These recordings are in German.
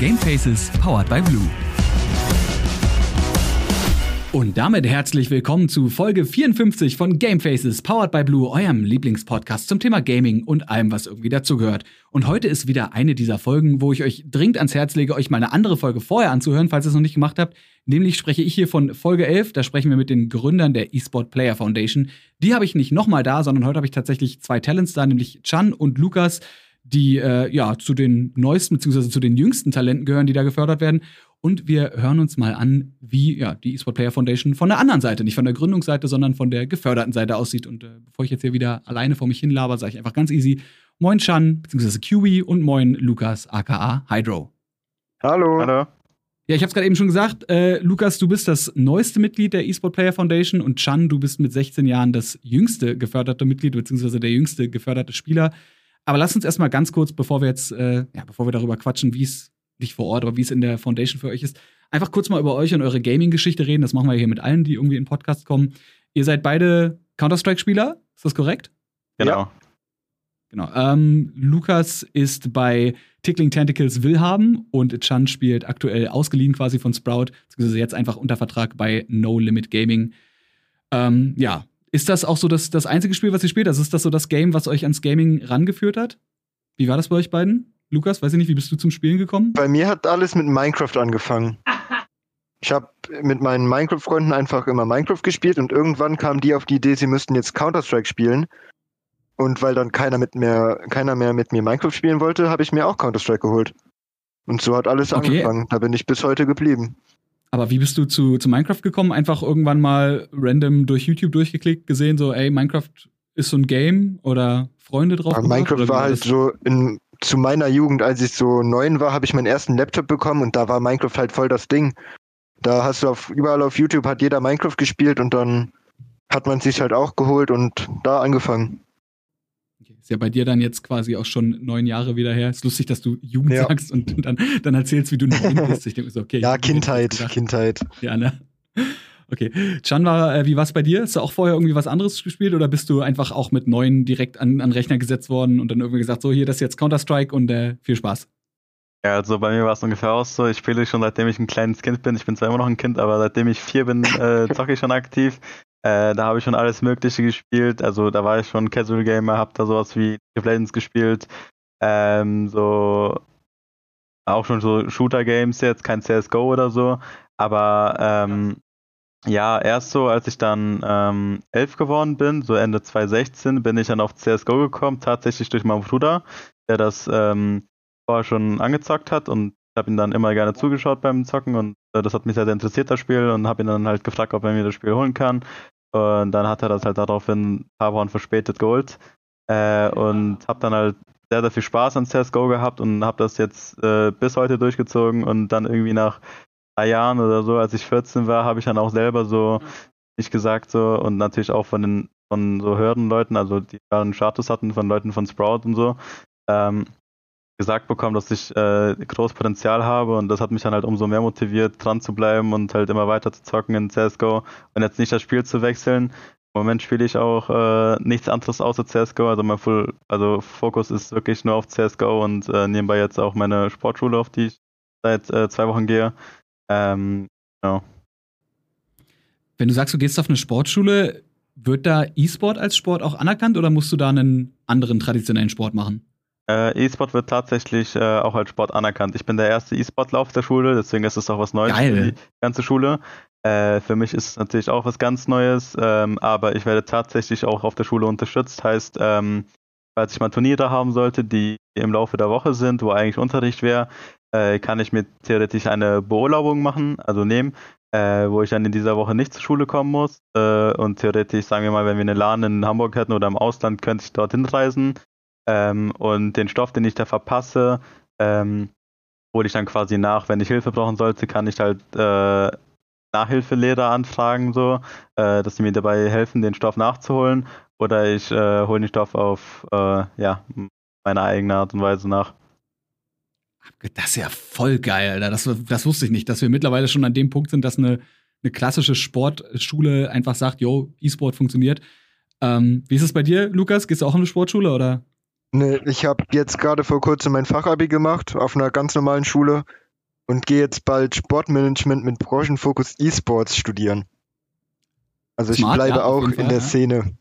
Gamefaces powered by Blue. Und damit herzlich willkommen zu Folge 54 von Gamefaces, powered by Blue, eurem Lieblingspodcast zum Thema Gaming und allem, was irgendwie dazugehört. Und heute ist wieder eine dieser Folgen, wo ich euch dringend ans Herz lege, euch mal eine andere Folge vorher anzuhören, falls ihr es noch nicht gemacht habt. Nämlich spreche ich hier von Folge 11, da sprechen wir mit den Gründern der eSport Player Foundation. Die habe ich nicht nochmal da, sondern heute habe ich tatsächlich zwei Talents da, nämlich Chan und Lukas die äh, ja zu den neuesten bzw. zu den jüngsten Talenten gehören, die da gefördert werden. Und wir hören uns mal an, wie ja, die eSport Player Foundation von der anderen Seite, nicht von der Gründungsseite, sondern von der geförderten Seite aussieht. Und äh, bevor ich jetzt hier wieder alleine vor mich hinlaber, sage ich einfach ganz easy: Moin Chan, bzw. Kiwi und moin Lukas, aka Hydro. Hallo. Hallo. Ja, ich habe es gerade eben schon gesagt. Äh, Lukas, du bist das neueste Mitglied der eSport Player Foundation und Chan, du bist mit 16 Jahren das jüngste geförderte Mitglied, beziehungsweise der jüngste geförderte Spieler. Aber lass uns erstmal ganz kurz, bevor wir jetzt, äh, ja, bevor wir darüber quatschen, wie es nicht vor Ort, aber wie es in der Foundation für euch ist, einfach kurz mal über euch und eure Gaming-Geschichte reden. Das machen wir hier mit allen, die irgendwie in Podcast kommen. Ihr seid beide Counter-Strike-Spieler, ist das korrekt? Genau. Ja. Genau. Ähm, Lukas ist bei Tickling Tentacles Willhaben und Chan spielt aktuell ausgeliehen quasi von Sprout, beziehungsweise jetzt einfach unter Vertrag bei No Limit Gaming. Ähm, ja, ist das auch so das, das einzige Spiel, was ihr spielt? Also ist das so das Game, was euch ans Gaming rangeführt hat? Wie war das bei euch beiden? Lukas, weiß ich nicht, wie bist du zum Spielen gekommen? Bei mir hat alles mit Minecraft angefangen. Ich habe mit meinen Minecraft-Freunden einfach immer Minecraft gespielt und irgendwann kamen die auf die Idee, sie müssten jetzt Counter-Strike spielen. Und weil dann keiner, mit mehr, keiner mehr mit mir Minecraft spielen wollte, habe ich mir auch Counter-Strike geholt. Und so hat alles okay. angefangen. Da bin ich bis heute geblieben. Aber wie bist du zu, zu Minecraft gekommen? Einfach irgendwann mal random durch YouTube durchgeklickt, gesehen, so, ey, Minecraft ist so ein Game oder Freunde drauf? Ja, Minecraft war halt so in, zu meiner Jugend, als ich so neun war, habe ich meinen ersten Laptop bekommen und da war Minecraft halt voll das Ding. Da hast du auf, überall auf YouTube hat jeder Minecraft gespielt und dann hat man sich halt auch geholt und da angefangen. Ist ja bei dir dann jetzt quasi auch schon neun Jahre wieder her. Ist lustig, dass du Jugend ja. sagst und dann, dann erzählst, wie du neun bist. Ich denke so, okay. Ja, Kindheit, Kindheit. Ja, ne? Okay. Can, war, äh, wie war es bei dir? Hast du auch vorher irgendwie was anderes gespielt oder bist du einfach auch mit neun direkt an, an Rechner gesetzt worden und dann irgendwie gesagt, so hier, das ist jetzt Counter-Strike und äh, viel Spaß? Ja, also bei mir war es ungefähr auch so. Ich spiele schon seitdem ich ein kleines Kind bin. Ich bin zwar immer noch ein Kind, aber seitdem ich vier bin, äh, zocke ich schon aktiv. Äh, da habe ich schon alles Mögliche gespielt. Also da war ich schon Casual Gamer, habe da sowas wie League of Legends gespielt. Ähm, so auch schon so Shooter Games jetzt, kein CS:GO oder so. Aber ähm, ja, erst so, als ich dann ähm, elf geworden bin, so Ende 2016, bin ich dann auf CSGO gekommen, tatsächlich durch meinen Bruder, der das ähm, vorher schon angezockt hat und habe ihn dann immer gerne zugeschaut beim Zocken und das hat mich sehr, sehr interessiert, das Spiel, und habe ihn dann halt gefragt, ob er mir das Spiel holen kann. Und dann hat er das halt daraufhin ein paar Wochen verspätet geholt. Äh, und habe dann halt sehr, sehr viel Spaß an CSGO gehabt und habe das jetzt äh, bis heute durchgezogen und dann irgendwie nach drei Jahren oder so, als ich 14 war, habe ich dann auch selber so nicht gesagt so und natürlich auch von den von so Hürdenleuten, also die einen Status hatten, von Leuten von Sprout und so, ähm, gesagt bekommen, dass ich äh, großes Potenzial habe und das hat mich dann halt umso mehr motiviert, dran zu bleiben und halt immer weiter zu zocken in CSGO und jetzt nicht das Spiel zu wechseln. Im Moment spiele ich auch äh, nichts anderes außer CSGO, also mein Full, also Fokus ist wirklich nur auf CSGO und äh, nebenbei jetzt auch meine Sportschule, auf die ich seit äh, zwei Wochen gehe. Ähm, genau. Wenn du sagst, du gehst auf eine Sportschule, wird da E-Sport als Sport auch anerkannt oder musst du da einen anderen traditionellen Sport machen? Äh, E-Sport wird tatsächlich äh, auch als Sport anerkannt. Ich bin der erste E-Sportler auf der Schule, deswegen ist es auch was Neues Geil. für die ganze Schule. Äh, für mich ist es natürlich auch was ganz Neues, ähm, aber ich werde tatsächlich auch auf der Schule unterstützt. Heißt, ähm, falls ich mal Turniere haben sollte, die im Laufe der Woche sind, wo eigentlich Unterricht wäre, äh, kann ich mir theoretisch eine Beurlaubung machen, also nehmen, äh, wo ich dann in dieser Woche nicht zur Schule kommen muss. Äh, und theoretisch, sagen wir mal, wenn wir eine LAN in Hamburg hätten oder im Ausland, könnte ich dorthin reisen ähm, und den Stoff, den ich da verpasse, ähm, hole ich dann quasi nach. Wenn ich Hilfe brauchen sollte, kann ich halt äh, Nachhilfelehrer anfragen, so, äh, dass sie mir dabei helfen, den Stoff nachzuholen. Oder ich äh, hole den Stoff auf äh, ja, meine eigene Art und Weise nach. Das ist ja voll geil, Alter. Das, das wusste ich nicht, dass wir mittlerweile schon an dem Punkt sind, dass eine, eine klassische Sportschule einfach sagt, yo, E-Sport funktioniert. Ähm, wie ist es bei dir, Lukas? Gehst du auch in eine Sportschule oder? Nee, ich habe jetzt gerade vor kurzem mein Fachabi gemacht auf einer ganz normalen Schule und gehe jetzt bald Sportmanagement mit Branchenfokus E-Sports studieren. Also Smart, ich bleibe ja, auch in Fall, der ja. Szene.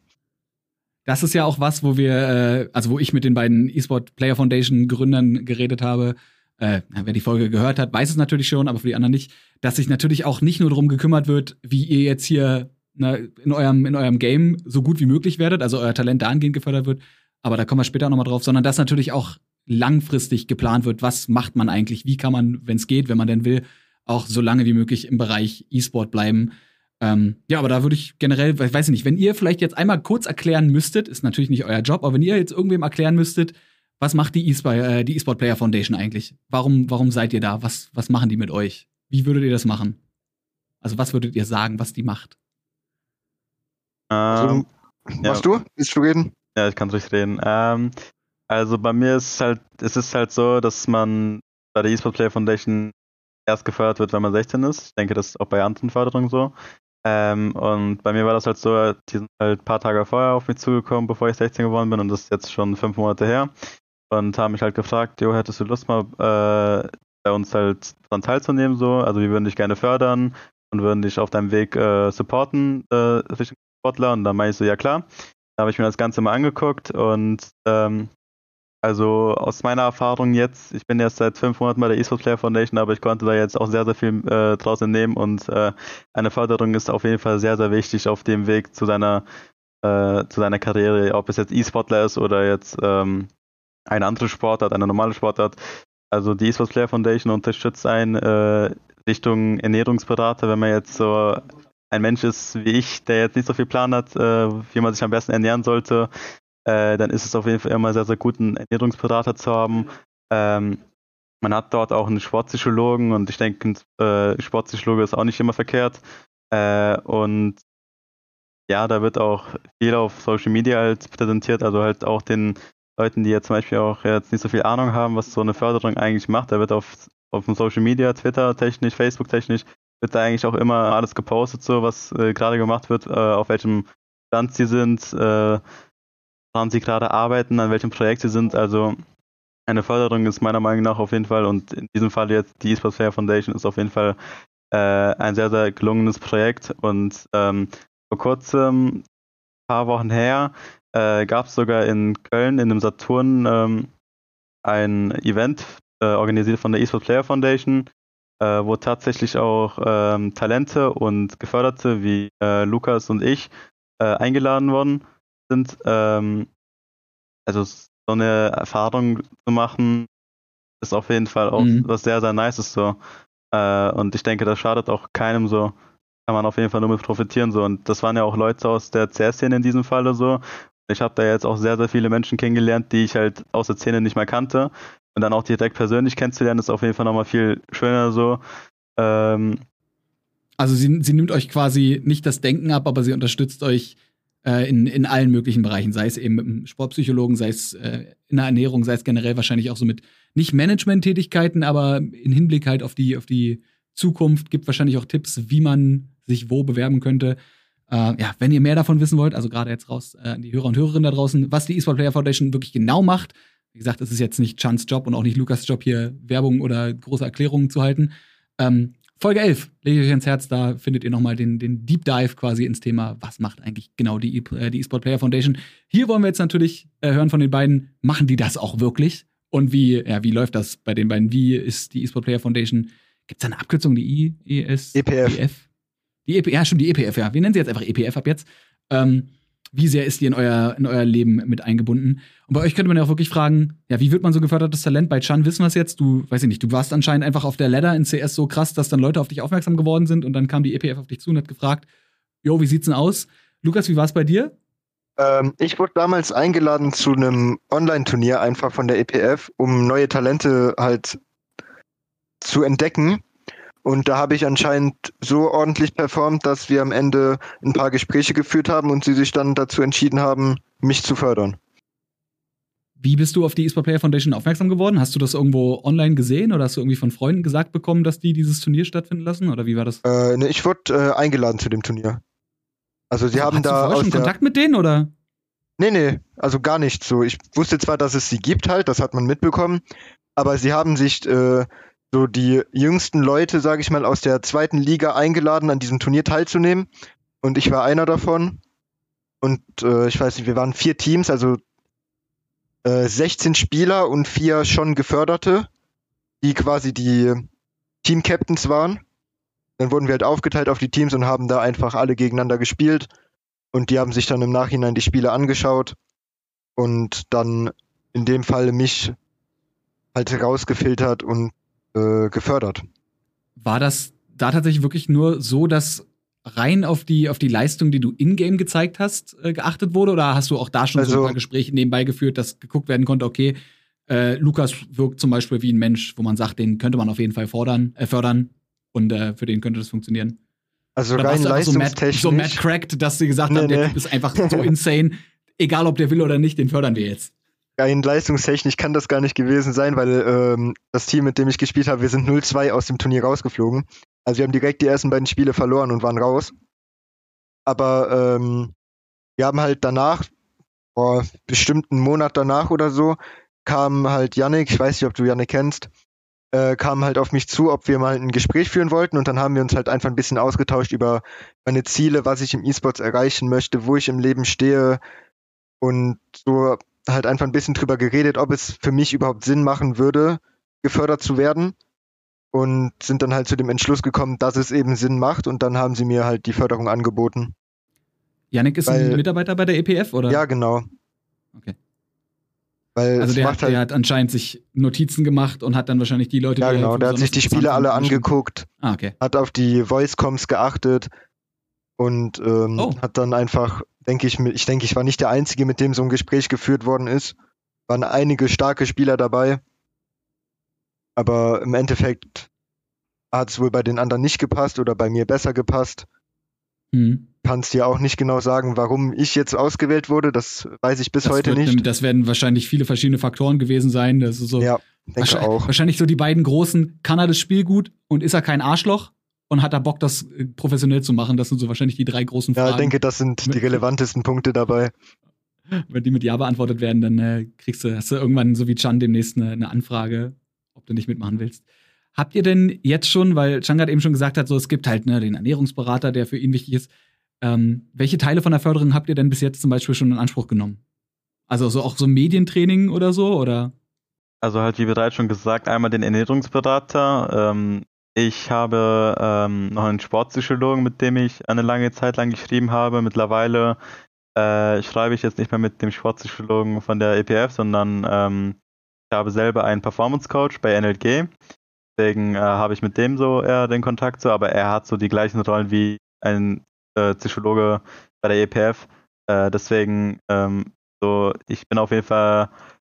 Das ist ja auch was, wo wir, äh, also wo ich mit den beiden eSport Player Foundation Gründern geredet habe. Äh, wer die Folge gehört hat, weiß es natürlich schon, aber für die anderen nicht, dass sich natürlich auch nicht nur darum gekümmert wird, wie ihr jetzt hier na, in, eurem, in eurem Game so gut wie möglich werdet, also euer Talent dahingehend gefördert wird, aber da kommen wir später nochmal drauf, sondern dass natürlich auch langfristig geplant wird, was macht man eigentlich, wie kann man, wenn es geht, wenn man denn will, auch so lange wie möglich im Bereich E-Sport bleiben. Ähm, ja, aber da würde ich generell, ich weiß nicht, wenn ihr vielleicht jetzt einmal kurz erklären müsstet, ist natürlich nicht euer Job, aber wenn ihr jetzt irgendwem erklären müsstet, was macht die E-Sport äh, e Player Foundation eigentlich? Warum, warum seid ihr da? Was, was machen die mit euch? Wie würdet ihr das machen? Also was würdet ihr sagen, was die macht? Ähm, also, machst ja. du? Willst du reden? Ja, ich kann ruhig reden. Ähm, also bei mir ist es halt, es ist halt so, dass man bei der eSport Player Foundation erst gefördert wird, wenn man 16 ist. Ich denke, das ist auch bei anderen Förderungen so. Ähm, und bei mir war das halt so, die sind halt ein paar Tage vorher auf mich zugekommen, bevor ich 16 geworden bin und das ist jetzt schon fünf Monate her. Und haben mich halt gefragt, jo, hättest du Lust mal äh, bei uns halt dran teilzunehmen so? Also wir würden dich gerne fördern und würden dich auf deinem Weg äh, supporten äh, Richtung Sportler. Und dann meinte ich so, ja klar. Da habe ich mir das Ganze mal angeguckt und ähm, also aus meiner Erfahrung jetzt, ich bin erst seit fünf Monaten bei der eSports Player Foundation, aber ich konnte da jetzt auch sehr, sehr viel äh, draus entnehmen und äh, eine Förderung ist auf jeden Fall sehr, sehr wichtig auf dem Weg zu deiner, äh, zu deiner Karriere, ob es jetzt E-Sportler ist oder jetzt ähm, eine andere Sportart, eine normale Sportart. Also die eSports Player Foundation unterstützt einen äh, Richtung Ernährungsberater, wenn man jetzt so ein Mensch ist wie ich, der jetzt nicht so viel Plan hat, äh, wie man sich am besten ernähren sollte, äh, dann ist es auf jeden Fall immer sehr, sehr gut, einen Ernährungsberater zu haben. Ähm, man hat dort auch einen Sportpsychologen und ich denke, ein äh, Sportpsychologe ist auch nicht immer verkehrt. Äh, und ja, da wird auch viel auf Social Media halt präsentiert, also halt auch den Leuten, die jetzt zum Beispiel auch jetzt nicht so viel Ahnung haben, was so eine Förderung eigentlich macht. Da wird auf, auf Social Media, Twitter technisch, Facebook technisch, wird da eigentlich auch immer alles gepostet, so was äh, gerade gemacht wird, äh, auf welchem Stand sie sind, äh, woran sie gerade arbeiten, an welchem Projekt sie sind. Also eine Förderung ist meiner Meinung nach auf jeden Fall und in diesem Fall jetzt die eSports Fair Foundation ist auf jeden Fall äh, ein sehr, sehr gelungenes Projekt und ähm, vor kurzem, ein paar Wochen her, äh, gab es sogar in Köln in dem Saturn ähm, ein Event äh, organisiert von der eSports Player Foundation, äh, wo tatsächlich auch ähm, Talente und Geförderte wie äh, Lukas und ich äh, eingeladen wurden sind. Ähm, also so eine Erfahrung zu machen, ist auf jeden Fall auch mhm. was sehr, sehr Nices so. Äh, und ich denke, das schadet auch keinem so. Kann man auf jeden Fall nur mit profitieren so. Und das waren ja auch Leute aus der CS-Szene in diesem Falle so. Ich habe da jetzt auch sehr, sehr viele Menschen kennengelernt, die ich halt aus der Szene nicht mehr kannte. Und dann auch direkt persönlich kennenzulernen, ist auf jeden Fall nochmal viel schöner so. Ähm, also sie, sie nimmt euch quasi nicht das Denken ab, aber sie unterstützt euch äh, in, in allen möglichen Bereichen, sei es eben mit einem Sportpsychologen, sei es äh, in der Ernährung, sei es generell wahrscheinlich auch so mit nicht Management-Tätigkeiten, aber in Hinblick halt auf die, auf die Zukunft gibt wahrscheinlich auch Tipps, wie man sich wo bewerben könnte. Äh, ja, wenn ihr mehr davon wissen wollt, also gerade jetzt raus äh, an die Hörer und Hörerinnen da draußen, was die eSport Player Foundation wirklich genau macht. Wie gesagt, es ist jetzt nicht Chans Job und auch nicht Lukas Job, hier Werbung oder große Erklärungen zu halten. Ähm, Folge 11, lege ich euch ins Herz, da findet ihr nochmal den, den Deep Dive quasi ins Thema, was macht eigentlich genau die, äh, die eSport Player Foundation. Hier wollen wir jetzt natürlich äh, hören von den beiden, machen die das auch wirklich? Und wie, ja, wie läuft das bei den beiden? Wie ist die eSport Player Foundation? Gibt es eine Abkürzung, die I, ES? EPF. EF? Die EP, ja, stimmt, die EPF, ja. Wir nennen sie jetzt einfach EPF ab jetzt. Ähm, wie sehr ist die in euer, in euer Leben mit eingebunden? Und bei euch könnte man ja auch wirklich fragen, ja, wie wird man so gefördertes Talent? Bei Chan wissen wir es jetzt, du, weiß ich nicht, du warst anscheinend einfach auf der Ladder in CS so krass, dass dann Leute auf dich aufmerksam geworden sind und dann kam die EPF auf dich zu und hat gefragt, jo, wie sieht's denn aus? Lukas, wie war es bei dir? Ähm, ich wurde damals eingeladen zu einem Online-Turnier einfach von der EPF, um neue Talente halt zu entdecken. Und da habe ich anscheinend so ordentlich performt, dass wir am Ende ein paar Gespräche geführt haben und sie sich dann dazu entschieden haben, mich zu fördern. Wie bist du auf die eSport Player Foundation aufmerksam geworden? Hast du das irgendwo online gesehen oder hast du irgendwie von Freunden gesagt bekommen, dass die dieses Turnier stattfinden lassen? Oder wie war das? Äh, ne, ich wurde äh, eingeladen zu dem Turnier. Also sie also, haben da. Du schon Kontakt mit denen oder? Nee, nee, also gar nicht so. Ich wusste zwar, dass es sie gibt halt, das hat man mitbekommen, aber sie haben sich äh, so die jüngsten Leute, sage ich mal, aus der zweiten Liga eingeladen, an diesem Turnier teilzunehmen. Und ich war einer davon. Und äh, ich weiß nicht, wir waren vier Teams, also äh, 16 Spieler und vier schon Geförderte, die quasi die Team-Captains waren. Dann wurden wir halt aufgeteilt auf die Teams und haben da einfach alle gegeneinander gespielt. Und die haben sich dann im Nachhinein die Spiele angeschaut und dann in dem Fall mich halt rausgefiltert und äh, gefördert. War das da tatsächlich wirklich nur so, dass rein auf die, auf die Leistung, die du in-game gezeigt hast, äh, geachtet wurde? Oder hast du auch da schon also, so ein paar Gespräche nebenbei geführt, dass geguckt werden konnte, okay, äh, Lukas wirkt zum Beispiel wie ein Mensch, wo man sagt, den könnte man auf jeden Fall fordern, äh, fördern und äh, für den könnte das funktionieren? Also Oder rein leistungstechnisch. So Matt, so Cracked, dass sie gesagt nee, haben, der nee. Typ ist einfach so insane, egal ob der will oder nicht, den fördern wir jetzt rein leistungstechnisch kann das gar nicht gewesen sein, weil ähm, das Team, mit dem ich gespielt habe, wir sind 0-2 aus dem Turnier rausgeflogen. Also wir haben direkt die ersten beiden Spiele verloren und waren raus. Aber ähm, wir haben halt danach, vor bestimmten Monat danach oder so, kam halt Yannick, ich weiß nicht, ob du Yannick kennst, äh, kam halt auf mich zu, ob wir mal ein Gespräch führen wollten und dann haben wir uns halt einfach ein bisschen ausgetauscht über meine Ziele, was ich im E-Sports erreichen möchte, wo ich im Leben stehe und so halt einfach ein bisschen drüber geredet, ob es für mich überhaupt Sinn machen würde, gefördert zu werden. Und sind dann halt zu dem Entschluss gekommen, dass es eben Sinn macht. Und dann haben sie mir halt die Förderung angeboten. Yannick ist Weil, ein Mitarbeiter bei der EPF, oder? Ja, genau. Okay. Weil also der, hat, halt, der hat anscheinend sich Notizen gemacht und hat dann wahrscheinlich die Leute, ja, genau, der hat sich die Spiele alle angeguckt, ah, okay. hat auf die Voice-Coms geachtet und ähm, oh. hat dann einfach denke ich, ich denke, ich war nicht der Einzige, mit dem so ein Gespräch geführt worden ist. Waren einige starke Spieler dabei. Aber im Endeffekt hat es wohl bei den anderen nicht gepasst oder bei mir besser gepasst. Mhm. Kannst dir auch nicht genau sagen, warum ich jetzt ausgewählt wurde. Das weiß ich bis das heute wird, nicht. Das werden wahrscheinlich viele verschiedene Faktoren gewesen sein. Das ist so ja, denke wahrscheinlich, auch. Wahrscheinlich so die beiden großen. Kann er das Spiel gut und ist er kein Arschloch? Und hat er Bock, das äh, professionell zu machen? Das sind so wahrscheinlich die drei großen Fragen. Ja, ich denke, das sind die relevantesten Punkte dabei. Wenn die mit Ja beantwortet werden, dann äh, kriegst du, hast du irgendwann so wie Chan demnächst eine, eine, Anfrage, ob du nicht mitmachen willst. Habt ihr denn jetzt schon, weil Chan gerade eben schon gesagt hat, so es gibt halt ne, den Ernährungsberater, der für ihn wichtig ist. Ähm, welche Teile von der Förderung habt ihr denn bis jetzt zum Beispiel schon in Anspruch genommen? Also so auch so Medientraining oder so, oder? Also halt, wie bereits schon gesagt, einmal den Ernährungsberater, ähm, ich habe ähm, noch einen Sportpsychologen, mit dem ich eine lange Zeit lang geschrieben habe. Mittlerweile äh, schreibe ich jetzt nicht mehr mit dem Sportpsychologen von der EPF, sondern ähm, ich habe selber einen Performance Coach bei NLG. Deswegen äh, habe ich mit dem so eher den Kontakt so, aber er hat so die gleichen Rollen wie ein äh, Psychologe bei der EPF. Äh, deswegen ähm, so, ich bin auf jeden Fall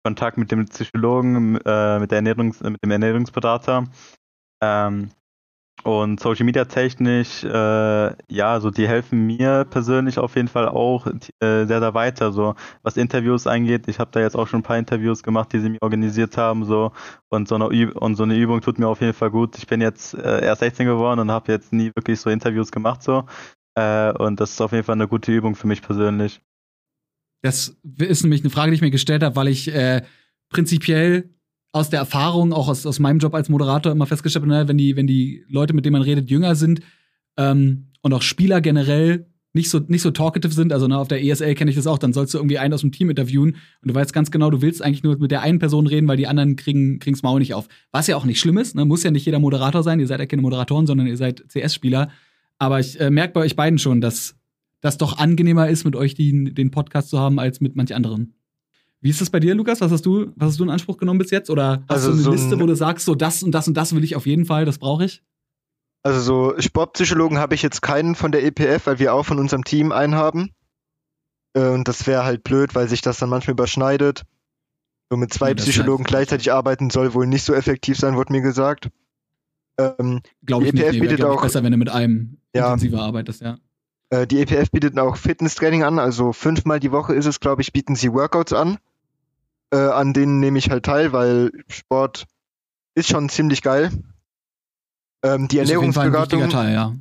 Kontakt mit dem Psychologen, äh, mit, der Ernährungs-, mit dem Ernährungsberater ähm, und Social Media technisch, äh, ja, so die helfen mir persönlich auf jeden Fall auch äh, sehr, sehr weiter. So was Interviews angeht, ich habe da jetzt auch schon ein paar Interviews gemacht, die sie mir organisiert haben, so und so eine Üb und so eine Übung tut mir auf jeden Fall gut. Ich bin jetzt äh, erst 16 geworden und habe jetzt nie wirklich so Interviews gemacht so äh, und das ist auf jeden Fall eine gute Übung für mich persönlich. Das ist nämlich eine Frage, die ich mir gestellt habe, weil ich äh, prinzipiell aus der Erfahrung, auch aus, aus meinem Job als Moderator immer festgestellt ne, wenn die, wenn die Leute, mit denen man redet, jünger sind ähm, und auch Spieler generell nicht so, nicht so talkative sind, also ne, auf der ESL kenne ich das auch, dann sollst du irgendwie einen aus dem Team interviewen und du weißt ganz genau, du willst eigentlich nur mit der einen Person reden, weil die anderen kriegen, kriegen's Maul nicht auf. Was ja auch nicht schlimm ist, ne, muss ja nicht jeder Moderator sein, ihr seid ja keine Moderatoren, sondern ihr seid CS-Spieler. Aber ich äh, merke bei euch beiden schon, dass das doch angenehmer ist, mit euch die, den Podcast zu haben, als mit manch anderen. Wie ist das bei dir, Lukas? Was hast du, was hast du in Anspruch genommen bis jetzt? Oder hast also du eine so Liste, wo du sagst, so das und das und das will ich auf jeden Fall, das brauche ich? Also so Sportpsychologen habe ich jetzt keinen von der EPF, weil wir auch von unserem Team einen haben. Äh, und das wäre halt blöd, weil sich das dann manchmal überschneidet. So mit zwei ja, Psychologen gleichzeitig arbeiten soll wohl nicht so effektiv sein, wurde mir gesagt. Ähm, Glaube ich EPF nicht. Nee, bietet auch besser, wenn du mit einem ja, intensiver arbeitest, ja. Äh, die EPF bietet auch Fitnesstraining an, also fünfmal die Woche ist es, glaube ich, bieten sie Workouts an äh, an denen nehme ich halt teil, weil Sport ist schon ziemlich geil. Ähm, die Ernährungsberatung ja.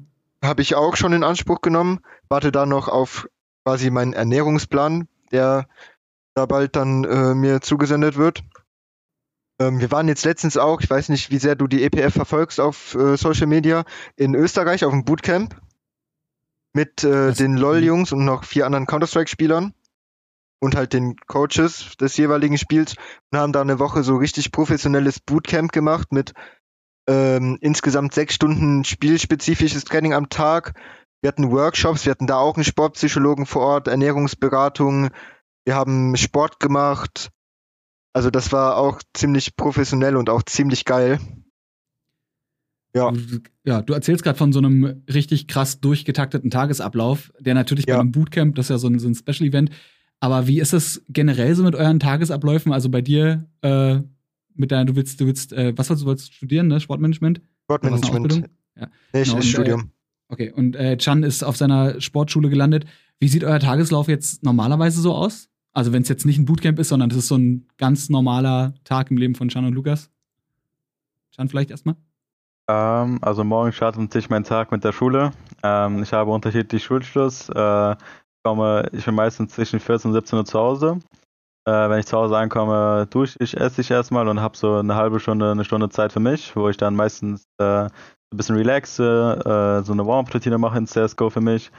habe ich auch schon in Anspruch genommen. Warte da noch auf quasi meinen Ernährungsplan, der da bald dann äh, mir zugesendet wird. Ähm, wir waren jetzt letztens auch, ich weiß nicht, wie sehr du die EPF verfolgst auf äh, Social Media, in Österreich auf dem Bootcamp mit äh, den LOL-Jungs und noch vier anderen Counter-Strike-Spielern und halt den Coaches des jeweiligen Spiels und haben da eine Woche so richtig professionelles Bootcamp gemacht mit ähm, insgesamt sechs Stunden spielspezifisches Training am Tag. Wir hatten Workshops, wir hatten da auch einen Sportpsychologen vor Ort, Ernährungsberatung, wir haben Sport gemacht. Also das war auch ziemlich professionell und auch ziemlich geil. Ja. Ja, du erzählst gerade von so einem richtig krass durchgetakteten Tagesablauf, der natürlich ja. bei einem Bootcamp, das ist ja so ein, so ein Special-Event. Aber wie ist es generell so mit euren Tagesabläufen? Also bei dir, äh, mit deiner, du willst, du willst, äh, was wolltest du wolltest studieren, ne? Sportmanagement? Sportmanagement. Ja. Nee, genau, ist Studium. Äh, okay, und äh, Chan ist auf seiner Sportschule gelandet. Wie sieht euer Tageslauf jetzt normalerweise so aus? Also wenn es jetzt nicht ein Bootcamp ist, sondern es ist so ein ganz normaler Tag im Leben von Chan und Lukas. Chan vielleicht erstmal? Ähm, also morgen startet natürlich mein Tag mit der Schule. Ähm, ich habe unterschiedlich Schulschluss. Komme, ich bin meistens zwischen 14 und 17 Uhr zu Hause. Äh, wenn ich zu Hause ankomme, dusche ich, esse ich erstmal und habe so eine halbe Stunde, eine Stunde Zeit für mich, wo ich dann meistens äh, ein bisschen relaxe, äh, so eine Warm-up-Routine mache in CSGO für mich.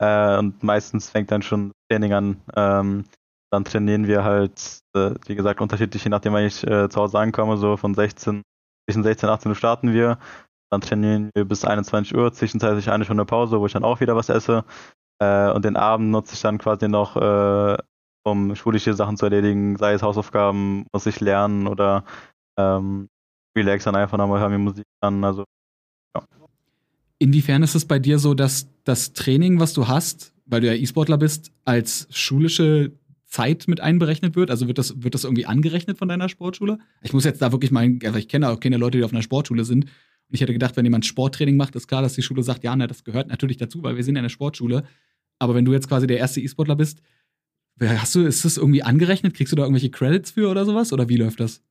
Äh, und meistens fängt dann schon Training an. Ähm, dann trainieren wir halt, äh, wie gesagt, unterschiedlich, je nachdem, wann ich äh, zu Hause ankomme, so von 16 zwischen 16 und 18 Uhr starten wir. Dann trainieren wir bis 21 Uhr, zwischenzeitlich eine Stunde Pause, wo ich dann auch wieder was esse. Äh, und den Abend nutze ich dann quasi noch, äh, um schulische Sachen zu erledigen, sei es Hausaufgaben, muss ich lernen oder ähm, relax dann einfach nochmal, hören mir Musik an. Also, ja. Inwiefern ist es bei dir so, dass das Training, was du hast, weil du ja E-Sportler bist, als schulische Zeit mit einberechnet wird? Also wird das, wird das irgendwie angerechnet von deiner Sportschule? Ich muss jetzt da wirklich mal, also ich kenne auch keine Leute, die auf einer Sportschule sind. Und ich hätte gedacht, wenn jemand Sporttraining macht, ist klar, dass die Schule sagt, ja, ne, das gehört natürlich dazu, weil wir sind ja eine Sportschule. Aber wenn du jetzt quasi der erste E-Sportler bist, hast du, ist das irgendwie angerechnet? Kriegst du da irgendwelche Credits für oder sowas? Oder wie läuft das?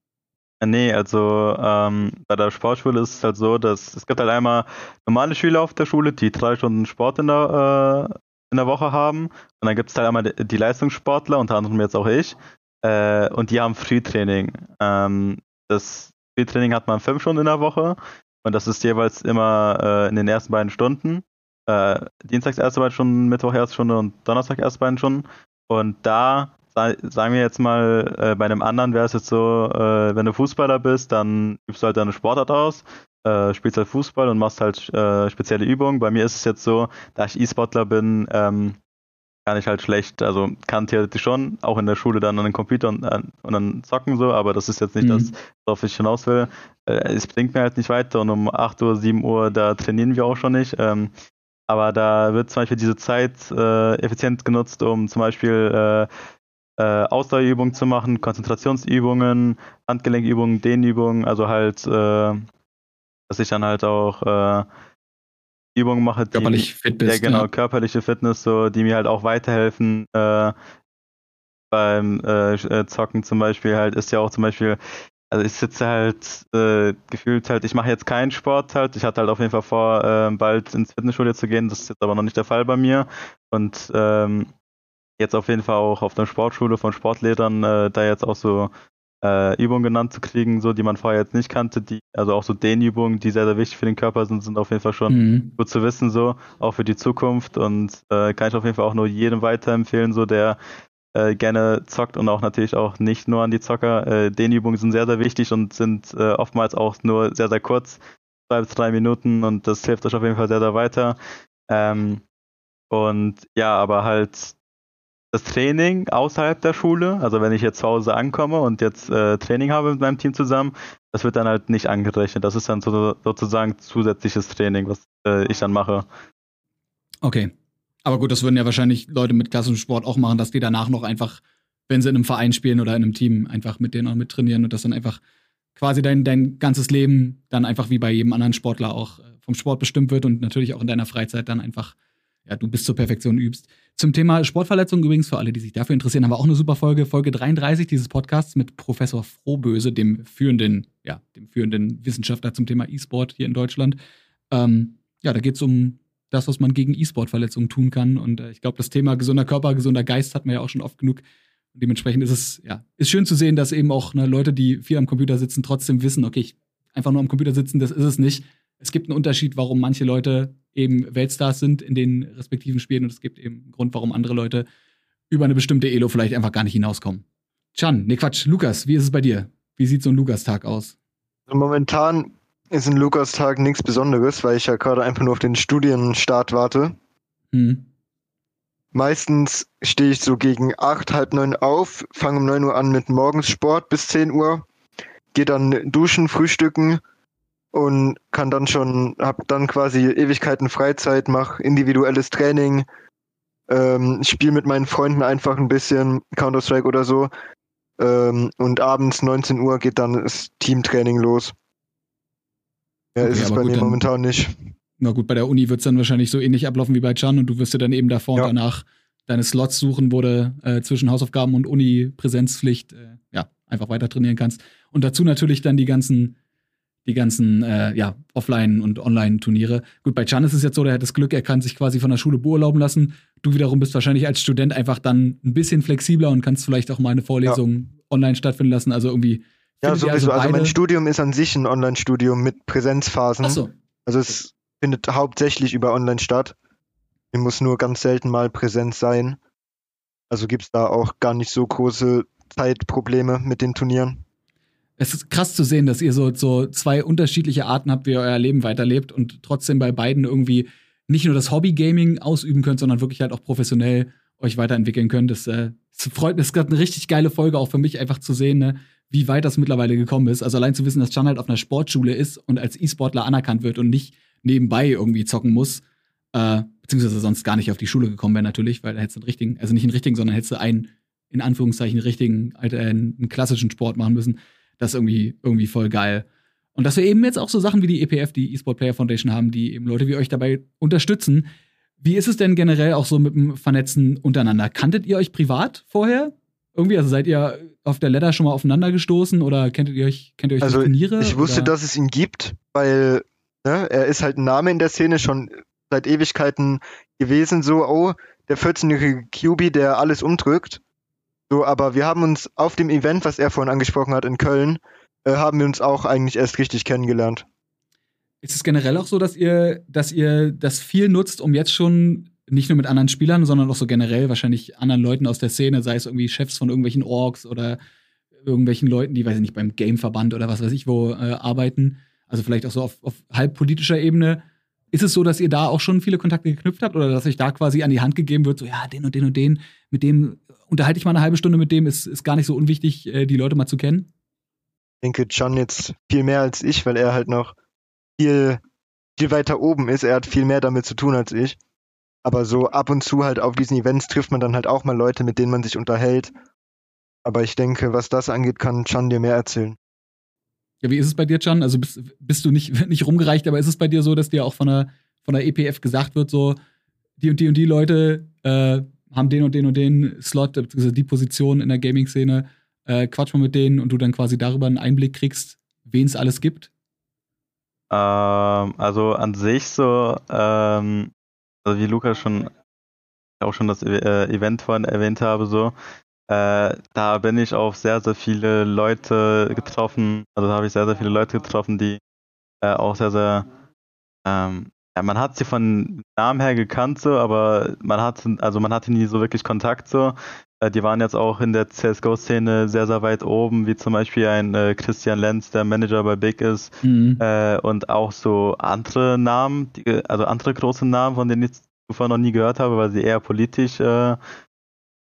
Äh, nee, also ähm, bei der Sportschule ist es halt so, dass es gibt halt einmal normale Schüler auf der Schule, die drei Stunden Sport in der, äh, in der Woche haben. Und dann gibt es halt einmal die, die, Leistungssportler, unter anderem jetzt auch ich. Äh, und die haben Frühtraining. Ähm, das Frühtraining hat man fünf Stunden in der Woche. Und das ist jeweils immer äh, in den ersten beiden Stunden. Äh, Dienstags erste beiden Stunden, Mittwoch erste Stunde und Donnerstag erste beiden Stunden. Und da sagen wir jetzt mal, äh, bei einem anderen wäre es jetzt so, äh, wenn du Fußballer bist, dann übst du halt deine Sportart aus äh, spielst halt Fußball und machst halt äh, spezielle Übungen. Bei mir ist es jetzt so, da ich E-Sportler bin, ähm, kann ich halt schlecht, also kann theoretisch schon auch in der Schule dann an den Computer und, äh, und dann zocken so, aber das ist jetzt nicht mhm. das, worauf ich hinaus will. Äh, es bringt mir halt nicht weiter und um 8 Uhr, 7 Uhr, da trainieren wir auch schon nicht. Ähm, aber da wird zum Beispiel diese Zeit äh, effizient genutzt, um zum Beispiel äh, äh, Ausdauerübungen zu machen, Konzentrationsübungen, Handgelenkübungen, Dehnübungen, also halt äh, dass ich dann halt auch äh, Übungen mache, die körperlich fit bist, ja genau ja. körperliche Fitness, so die mir halt auch weiterhelfen. Äh, beim Zocken zum Beispiel halt ist ja auch zum Beispiel, also ich sitze halt äh, gefühlt halt, ich mache jetzt keinen Sport halt. Ich hatte halt auf jeden Fall vor, äh, bald ins Fitnessstudio zu gehen. Das ist jetzt aber noch nicht der Fall bei mir. Und ähm, jetzt auf jeden Fall auch auf der Sportschule von Sportlehrern äh, da jetzt auch so äh, Übungen genannt zu kriegen, so die man vorher jetzt nicht kannte, die, also auch so Dehnübungen, die sehr, sehr wichtig für den Körper sind, sind auf jeden Fall schon mhm. gut zu wissen, so, auch für die Zukunft und äh, kann ich auf jeden Fall auch nur jedem weiterempfehlen, so der äh, gerne zockt und auch natürlich auch nicht nur an die Zocker. Äh, Dehnübungen sind sehr, sehr wichtig und sind äh, oftmals auch nur sehr, sehr kurz, zwei bis drei Minuten und das hilft euch auf jeden Fall sehr, sehr weiter. Ähm, und ja, aber halt das Training außerhalb der Schule, also wenn ich jetzt zu Hause ankomme und jetzt äh, Training habe mit meinem Team zusammen, das wird dann halt nicht angerechnet. Das ist dann so, sozusagen zusätzliches Training, was äh, ich dann mache. Okay. Aber gut, das würden ja wahrscheinlich Leute mit klassischem Sport auch machen, dass die danach noch einfach, wenn sie in einem Verein spielen oder in einem Team, einfach mit denen auch mit trainieren und das dann einfach quasi dein, dein ganzes Leben dann einfach wie bei jedem anderen Sportler auch äh, vom Sport bestimmt wird und natürlich auch in deiner Freizeit dann einfach ja, du bis zur Perfektion übst. Zum Thema Sportverletzungen übrigens, für alle, die sich dafür interessieren, haben wir auch eine super Folge, Folge 33 dieses Podcasts mit Professor Frohböse, dem führenden, ja, dem führenden Wissenschaftler zum Thema E-Sport hier in Deutschland. Ähm, ja, da geht es um das, was man gegen E-Sport-Verletzungen tun kann. Und äh, ich glaube, das Thema gesunder Körper, gesunder Geist hat man ja auch schon oft genug Und dementsprechend ist es, ja, ist schön zu sehen, dass eben auch ne, Leute, die viel am Computer sitzen, trotzdem wissen, okay, ich einfach nur am Computer sitzen, das ist es nicht. Es gibt einen Unterschied, warum manche Leute eben Weltstars sind in den respektiven Spielen und es gibt eben einen Grund, warum andere Leute über eine bestimmte Elo vielleicht einfach gar nicht hinauskommen. Chan, ne Quatsch, Lukas, wie ist es bei dir? Wie sieht so ein Lukas-Tag aus? Momentan ist ein Lukas-Tag nichts Besonderes, weil ich ja gerade einfach nur auf den Studienstart warte. Hm. Meistens stehe ich so gegen acht, halb neun auf, fange um neun Uhr an mit Morgenssport bis zehn Uhr, gehe dann duschen, frühstücken und kann dann schon, hab dann quasi Ewigkeiten Freizeit, mach individuelles Training, ähm, spiele mit meinen Freunden einfach ein bisschen Counter-Strike oder so. Ähm, und abends 19 Uhr geht dann das Teamtraining los. Ja, okay, ist es bei gut, mir momentan nicht. Na gut, bei der Uni wird es dann wahrscheinlich so ähnlich ablaufen wie bei Chan und du wirst dir dann eben davor ja. und danach deine Slots suchen, wo du äh, zwischen Hausaufgaben und Uni-Präsenzpflicht äh, ja, einfach weiter trainieren kannst. Und dazu natürlich dann die ganzen, die ganzen äh, ja, Offline- und Online-Turniere. Gut, bei Chan ist es jetzt so, der hat das Glück, er kann sich quasi von der Schule beurlauben lassen. Du wiederum bist wahrscheinlich als Student einfach dann ein bisschen flexibler und kannst vielleicht auch mal eine Vorlesung ja. online stattfinden lassen. Also irgendwie. Ja, sowieso. Also, also mein Studium ist an sich ein Online-Studium mit Präsenzphasen. Ach so. Also es findet hauptsächlich über online statt. Ich muss nur ganz selten mal präsent sein. Also gibt es da auch gar nicht so große Zeitprobleme mit den Turnieren. Es ist krass zu sehen, dass ihr so, so zwei unterschiedliche Arten habt, wie ihr euer Leben weiterlebt und trotzdem bei beiden irgendwie nicht nur das Hobby-Gaming ausüben könnt, sondern wirklich halt auch professionell euch weiterentwickeln könnt. Das, äh, das freut mich, es ist gerade eine richtig geile Folge auch für mich, einfach zu sehen, ne, wie weit das mittlerweile gekommen ist. Also allein zu wissen, dass Can halt auf einer Sportschule ist und als E-Sportler anerkannt wird und nicht nebenbei irgendwie zocken muss, äh, beziehungsweise sonst gar nicht auf die Schule gekommen wäre natürlich, weil er hätte einen richtigen, also nicht einen richtigen, sondern hätte einen, in Anführungszeichen, richtigen, äh, einen klassischen Sport machen müssen. Das ist irgendwie, irgendwie voll geil. Und dass wir eben jetzt auch so Sachen wie die EPF, die eSport Player Foundation haben, die eben Leute wie euch dabei unterstützen. Wie ist es denn generell auch so mit dem Vernetzen untereinander? Kanntet ihr euch privat vorher? Irgendwie, also seid ihr auf der Ladder schon mal aufeinander gestoßen oder kennt ihr euch, kennt ihr euch also Turniere? Ich wusste, oder? dass es ihn gibt, weil Ne? Er ist halt ein Name in der Szene, schon seit Ewigkeiten gewesen, so, oh, der 14-jährige QB, der alles umdrückt. So, aber wir haben uns auf dem Event, was er vorhin angesprochen hat in Köln, äh, haben wir uns auch eigentlich erst richtig kennengelernt. Ist es generell auch so, dass ihr, dass ihr das viel nutzt, um jetzt schon nicht nur mit anderen Spielern, sondern auch so generell wahrscheinlich anderen Leuten aus der Szene, sei es irgendwie Chefs von irgendwelchen Orgs oder irgendwelchen Leuten, die, weiß ich nicht, beim Gameverband oder was weiß ich wo äh, arbeiten, also vielleicht auch so auf, auf halb politischer Ebene. Ist es so, dass ihr da auch schon viele Kontakte geknüpft habt oder dass euch da quasi an die Hand gegeben wird, so ja, den und den und den, mit dem unterhalte ich mal eine halbe Stunde mit dem, ist, ist gar nicht so unwichtig, äh, die Leute mal zu kennen? Ich denke, John jetzt viel mehr als ich, weil er halt noch viel, viel weiter oben ist. Er hat viel mehr damit zu tun als ich. Aber so ab und zu halt auf diesen Events trifft man dann halt auch mal Leute, mit denen man sich unterhält. Aber ich denke, was das angeht, kann Chan dir mehr erzählen. Ja, wie ist es bei dir, Can? Also bist, bist du nicht, nicht rumgereicht, aber ist es bei dir so, dass dir auch von der, von der EPF gesagt wird, so, die und die und die Leute äh, haben den und den und den Slot, also die Position in der Gaming-Szene, äh, quatsch mal mit denen und du dann quasi darüber einen Einblick kriegst, wen es alles gibt? Ähm, also an sich so, ähm, also wie Lukas schon auch schon das äh, Event vorhin erwähnt habe, so, äh, da bin ich auf sehr, sehr viele Leute getroffen. Also da habe ich sehr, sehr viele Leute getroffen, die äh, auch sehr, sehr, ähm, ja, man hat sie von Namen her gekannt so, aber man hat, also man hatte nie so wirklich Kontakt so. Äh, die waren jetzt auch in der CSGO-Szene sehr, sehr weit oben, wie zum Beispiel ein äh, Christian Lenz, der Manager bei Big ist, mhm. Äh, und auch so andere Namen, die, also andere große Namen, von denen ich zuvor noch nie gehört habe, weil sie eher politisch äh,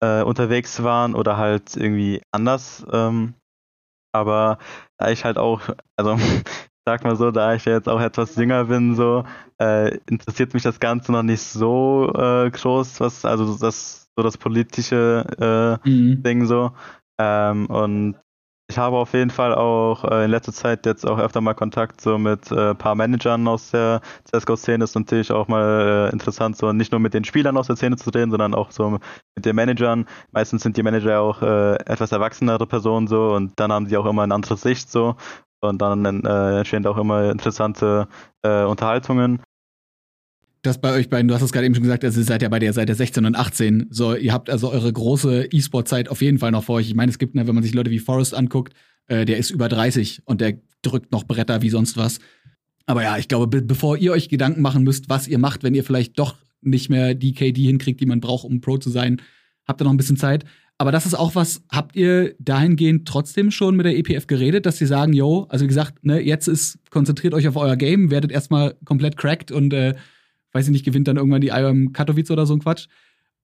äh, unterwegs waren oder halt irgendwie anders. Ähm, aber da ich halt auch, also sag mal so, da ich jetzt auch etwas jünger bin, so äh, interessiert mich das Ganze noch nicht so äh, groß, was also das so das politische äh, mhm. Ding so. Ähm, und ich habe auf jeden Fall auch äh, in letzter Zeit jetzt auch öfter mal Kontakt so mit ein äh, paar Managern aus der CSGO-Szene. Ist natürlich auch mal äh, interessant, so nicht nur mit den Spielern aus der Szene zu reden, sondern auch so mit den Managern. Meistens sind die Manager auch etwas erwachsenere Personen so und dann haben sie auch immer eine andere Sicht so. Und dann äh, entstehen auch immer interessante äh, Unterhaltungen das bei euch beiden, du hast es gerade eben schon gesagt, also ihr seid ja bei der Seite 16 und 18. So, ihr habt also eure große E-Sport-Zeit auf jeden Fall noch vor euch. Ich meine, es gibt, ne, wenn man sich Leute wie Forrest anguckt, äh, der ist über 30 und der drückt noch Bretter wie sonst was. Aber ja, ich glaube, be bevor ihr euch Gedanken machen müsst, was ihr macht, wenn ihr vielleicht doch nicht mehr die KD hinkriegt, die man braucht, um Pro zu sein, habt ihr noch ein bisschen Zeit. Aber das ist auch was, habt ihr dahingehend trotzdem schon mit der EPF geredet, dass sie sagen, yo, also wie gesagt, ne, jetzt ist, konzentriert euch auf euer Game, werdet erstmal komplett cracked und äh, weiß ich nicht, gewinnt dann irgendwann die IOM Katowice oder so ein Quatsch.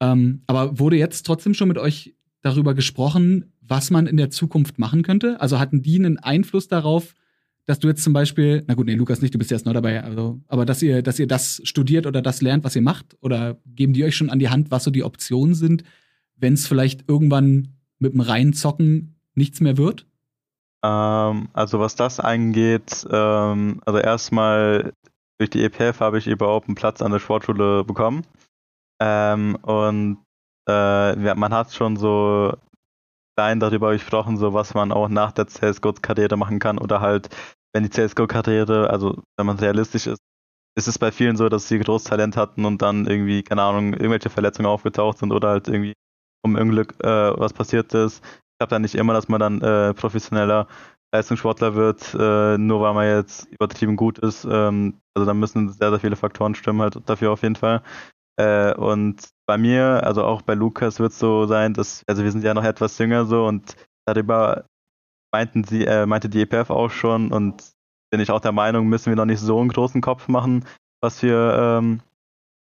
Ähm, aber wurde jetzt trotzdem schon mit euch darüber gesprochen, was man in der Zukunft machen könnte? Also hatten die einen Einfluss darauf, dass du jetzt zum Beispiel, na gut, nee, Lukas nicht, du bist erst neu dabei, also, aber dass ihr, dass ihr das studiert oder das lernt, was ihr macht? Oder geben die euch schon an die Hand, was so die Optionen sind, wenn es vielleicht irgendwann mit dem Reinzocken nichts mehr wird? Ähm, also was das angeht, ähm, also erstmal durch die EPF habe ich überhaupt einen Platz an der Sportschule bekommen. Ähm, und äh, man hat schon so klein darüber gesprochen, so was man auch nach der CSGO-Karriere machen kann oder halt, wenn die CSGO-Karriere, also wenn man realistisch ist, ist es bei vielen so, dass sie großes Talent hatten und dann irgendwie, keine Ahnung, irgendwelche Verletzungen aufgetaucht sind oder halt irgendwie um Unglück äh, was passiert ist. Ich glaube dann nicht immer, dass man dann äh, professioneller Leistungssportler wird, äh, nur weil man jetzt übertrieben gut ist. Ähm, also da müssen sehr, sehr viele Faktoren stimmen halt dafür auf jeden Fall. Äh, und bei mir, also auch bei Lukas wird es so sein, dass, also wir sind ja noch etwas jünger so und darüber meinten sie, äh, meinte die EPF auch schon und bin ich auch der Meinung, müssen wir noch nicht so einen großen Kopf machen, was wir ähm,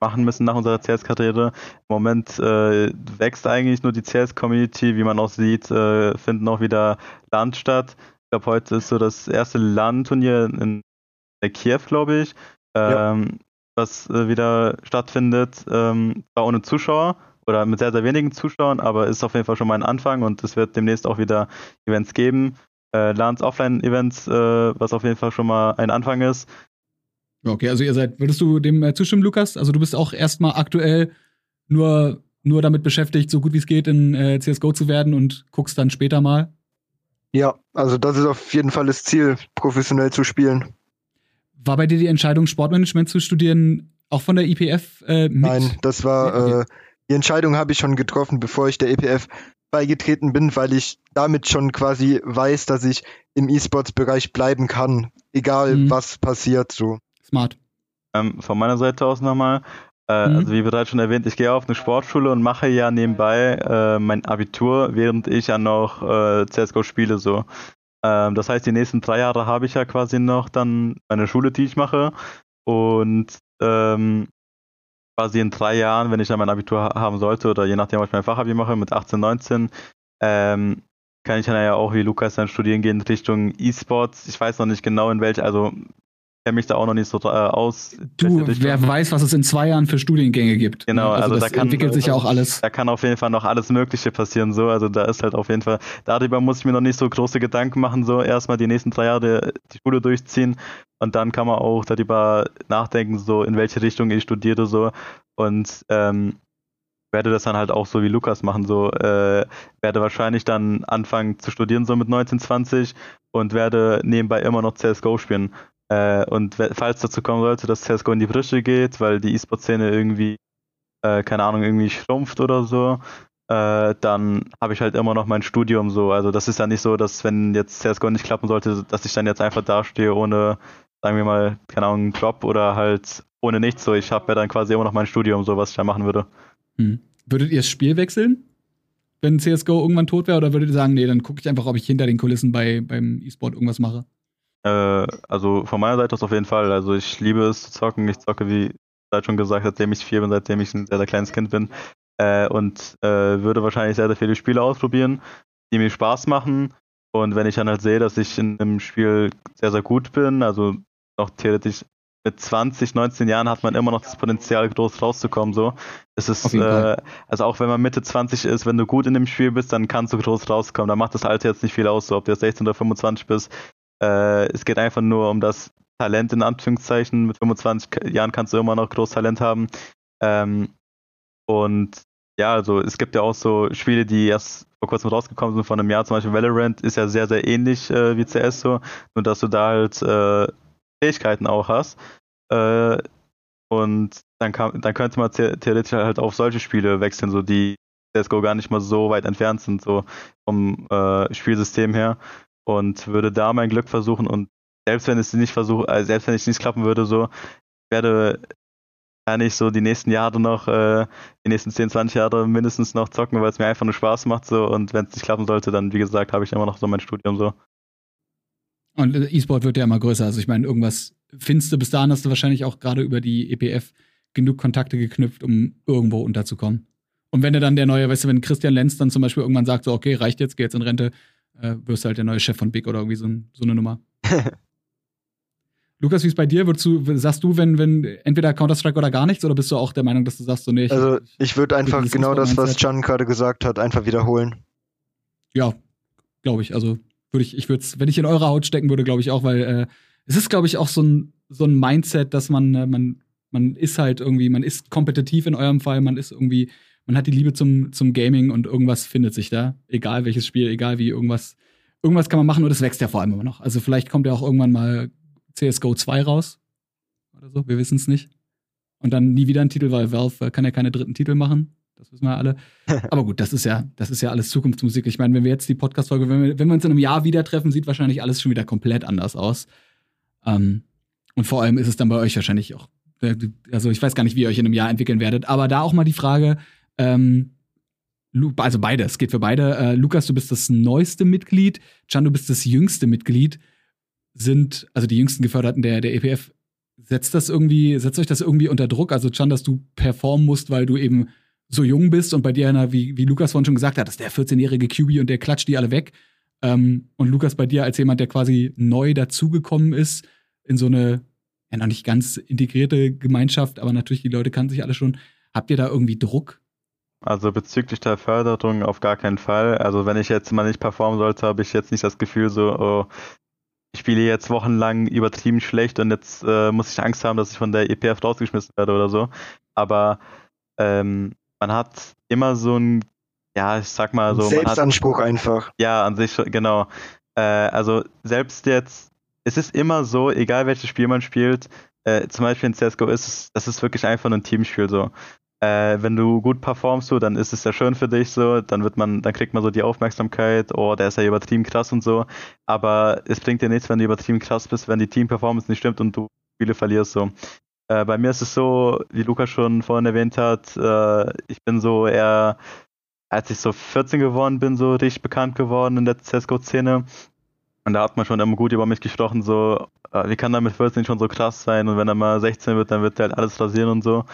machen müssen nach unserer CS-Karriere. Im Moment äh, wächst eigentlich nur die CS-Community, wie man auch sieht, äh, finden auch wieder Land statt glaube, heute ist so das erste LAN-Turnier in Kiew, glaube ich, ähm, ja. was äh, wieder stattfindet. Ähm, zwar ohne Zuschauer oder mit sehr, sehr wenigen Zuschauern, aber ist auf jeden Fall schon mal ein Anfang und es wird demnächst auch wieder Events geben. Äh, LANs Offline-Events, äh, was auf jeden Fall schon mal ein Anfang ist. Okay, also ihr seid, würdest du dem äh, zustimmen, Lukas? Also du bist auch erstmal aktuell nur, nur damit beschäftigt, so gut wie es geht in äh, CSGO zu werden und guckst dann später mal? Ja, also das ist auf jeden Fall das Ziel, professionell zu spielen. War bei dir die Entscheidung, Sportmanagement zu studieren, auch von der IPF äh, mit? Nein, das war okay. äh, die Entscheidung habe ich schon getroffen, bevor ich der IPF beigetreten bin, weil ich damit schon quasi weiß, dass ich im E-Sports-Bereich bleiben kann, egal mhm. was passiert. So. Smart. Ähm, von meiner Seite aus nochmal, äh, mhm. Also wie bereits schon erwähnt, ich gehe auf eine Sportschule und mache ja nebenbei äh, mein Abitur, während ich ja noch äh, CSGO spiele so. Ähm, das heißt, die nächsten drei Jahre habe ich ja quasi noch dann meine Schule, die ich mache. Und ähm, quasi in drei Jahren, wenn ich dann mein Abitur ha haben sollte, oder je nachdem, was ich mein Fachabi mache, mit 18, 19, ähm, kann ich dann ja auch wie Lukas dann studieren gehen Richtung E-Sports. Ich weiß noch nicht genau in welch, also kenne mich da auch noch nicht so äh, aus. Du, wer weiß, was es in zwei Jahren für Studiengänge gibt. Genau, also, also da kann, entwickelt sich ja auch alles. Da kann auf jeden Fall noch alles Mögliche passieren, so. Also da ist halt auf jeden Fall, darüber muss ich mir noch nicht so große Gedanken machen, so erstmal die nächsten drei Jahre die Schule durchziehen und dann kann man auch darüber nachdenken, so in welche Richtung ich studiere, so. Und ähm, werde das dann halt auch so wie Lukas machen, so äh, werde wahrscheinlich dann anfangen zu studieren, so mit 19, 20 und werde nebenbei immer noch CSGO spielen. Äh, und falls dazu kommen sollte, dass CSGO in die Brüche geht, weil die E-Sport-Szene irgendwie, äh, keine Ahnung, irgendwie schrumpft oder so, äh, dann habe ich halt immer noch mein Studium so. Also das ist ja nicht so, dass wenn jetzt CSGO nicht klappen sollte, dass ich dann jetzt einfach dastehe ohne, sagen wir mal, keine Ahnung, einen Job oder halt ohne nichts so. Ich habe ja dann quasi immer noch mein Studium, so was ich da machen würde. Hm. Würdet ihr das Spiel wechseln? Wenn CSGO irgendwann tot wäre, oder würdet ihr sagen, nee, dann gucke ich einfach, ob ich hinter den Kulissen bei, beim E-Sport irgendwas mache? Äh, also von meiner Seite aus auf jeden Fall. Also ich liebe es zu zocken. Ich zocke, wie seit schon gesagt, seitdem ich vier bin, seitdem ich ein sehr, sehr kleines Kind bin. Äh, und äh, würde wahrscheinlich sehr, sehr viele Spiele ausprobieren, die mir Spaß machen. Und wenn ich dann halt sehe, dass ich in einem Spiel sehr, sehr gut bin, also noch theoretisch mit 20, 19 Jahren hat man immer noch das Potenzial, groß rauszukommen. So. Es ist, äh, also auch wenn man Mitte 20 ist, wenn du gut in dem Spiel bist, dann kannst du groß rauskommen. Da macht das Alter jetzt nicht viel aus, so ob du jetzt 16 oder 25 bist. Äh, es geht einfach nur um das Talent in Anführungszeichen. Mit 25 Jahren kannst du immer noch großes Talent haben. Ähm, und ja, also es gibt ja auch so Spiele, die erst vor kurzem rausgekommen sind, von einem Jahr, zum Beispiel Valorant, ist ja sehr, sehr ähnlich äh, wie CS so, nur dass du da halt äh, Fähigkeiten auch hast. Äh, Und dann, kann, dann könnte man theoretisch halt auf solche Spiele wechseln, so die CSGO gar nicht mal so weit entfernt sind, so vom äh, Spielsystem her. Und würde da mein Glück versuchen und selbst wenn es nicht versuche, äh, selbst wenn es nicht klappen würde, so werde kann ich so die nächsten Jahre noch, äh, die nächsten 10, 20 Jahre mindestens noch zocken, weil es mir einfach nur Spaß macht so und wenn es nicht klappen sollte, dann wie gesagt, habe ich immer noch so mein Studium so. Und äh, E-Sport wird ja immer größer. Also ich meine, irgendwas findest du bis dahin hast du wahrscheinlich auch gerade über die EPF genug Kontakte geknüpft, um irgendwo unterzukommen. Und wenn er dann der neue, weißt du, wenn Christian Lenz dann zum Beispiel irgendwann sagt, so, okay, reicht jetzt, geh jetzt in Rente, äh, wirst du halt der neue Chef von Big oder irgendwie so, so eine Nummer. Lukas, wie ist bei dir? Du, sagst du, wenn, wenn entweder Counter-Strike oder gar nichts, oder bist du auch der Meinung, dass du sagst, so, nee, ich, Also, ich würde einfach genau das, was Can gerade gesagt hat, einfach wiederholen. Ja, glaube ich. Also, würde ich, ich würde wenn ich in eurer Haut stecken würde, glaube ich auch, weil äh, es ist, glaube ich, auch so ein, so ein Mindset, dass man, äh, man, man ist halt irgendwie, man ist kompetitiv in eurem Fall, man ist irgendwie, man hat die Liebe zum, zum Gaming und irgendwas findet sich da. Egal welches Spiel, egal wie, irgendwas, irgendwas kann man machen und es wächst ja vor allem immer noch. Also vielleicht kommt ja auch irgendwann mal CSGO 2 raus. Oder so, wir wissen es nicht. Und dann nie wieder ein Titel, weil Valve kann ja keine dritten Titel machen. Das wissen wir alle. Aber gut, das ist ja, das ist ja alles Zukunftsmusik. Ich meine, wenn wir jetzt die Podcast-Folge, wenn wir, wenn wir uns in einem Jahr wieder treffen, sieht wahrscheinlich alles schon wieder komplett anders aus. Ähm, und vor allem ist es dann bei euch wahrscheinlich auch, äh, also ich weiß gar nicht, wie ihr euch in einem Jahr entwickeln werdet, aber da auch mal die Frage, ähm, also beide, es geht für beide. Äh, Lukas, du bist das neueste Mitglied, Can, du bist das jüngste Mitglied. Sind, also die jüngsten Geförderten der, der EPF, setzt das irgendwie, setzt euch das irgendwie unter Druck? Also Can, dass du performen musst, weil du eben so jung bist und bei dir einer, wie, wie Lukas vorhin schon gesagt hat, das ist der 14-jährige QB und der klatscht die alle weg. Ähm, und Lukas bei dir als jemand, der quasi neu dazugekommen ist in so eine, ja noch nicht ganz integrierte Gemeinschaft, aber natürlich die Leute kannten sich alle schon. Habt ihr da irgendwie Druck? Also bezüglich der Förderung auf gar keinen Fall. Also wenn ich jetzt mal nicht performen sollte, habe ich jetzt nicht das Gefühl so, oh, ich spiele jetzt wochenlang übertrieben schlecht und jetzt äh, muss ich Angst haben, dass ich von der EPF rausgeschmissen werde oder so. Aber ähm, man hat immer so ein, ja, ich sag mal so. Selbstanspruch hat, einfach. Ja, an sich, genau. Äh, also selbst jetzt, es ist immer so, egal welches Spiel man spielt, äh, zum Beispiel in CSGO ist es, das ist wirklich einfach ein Teamspiel so. Äh, wenn du gut performst, so, dann ist es ja schön für dich so, dann wird man, dann kriegt man so die Aufmerksamkeit, oh, der ist ja übertrieben krass und so. Aber es bringt dir nichts, wenn du übertrieben krass bist, wenn die Team-Performance nicht stimmt und du Spiele verlierst so. Äh, bei mir ist es so, wie Lukas schon vorhin erwähnt hat, äh, ich bin so eher, als ich so 14 geworden bin, so richtig bekannt geworden in der CSGO-Szene. Und da hat man schon immer gut über mich gesprochen, so, äh, wie kann er mit 14 schon so krass sein? Und wenn er mal 16 wird, dann wird er halt alles rasieren und so.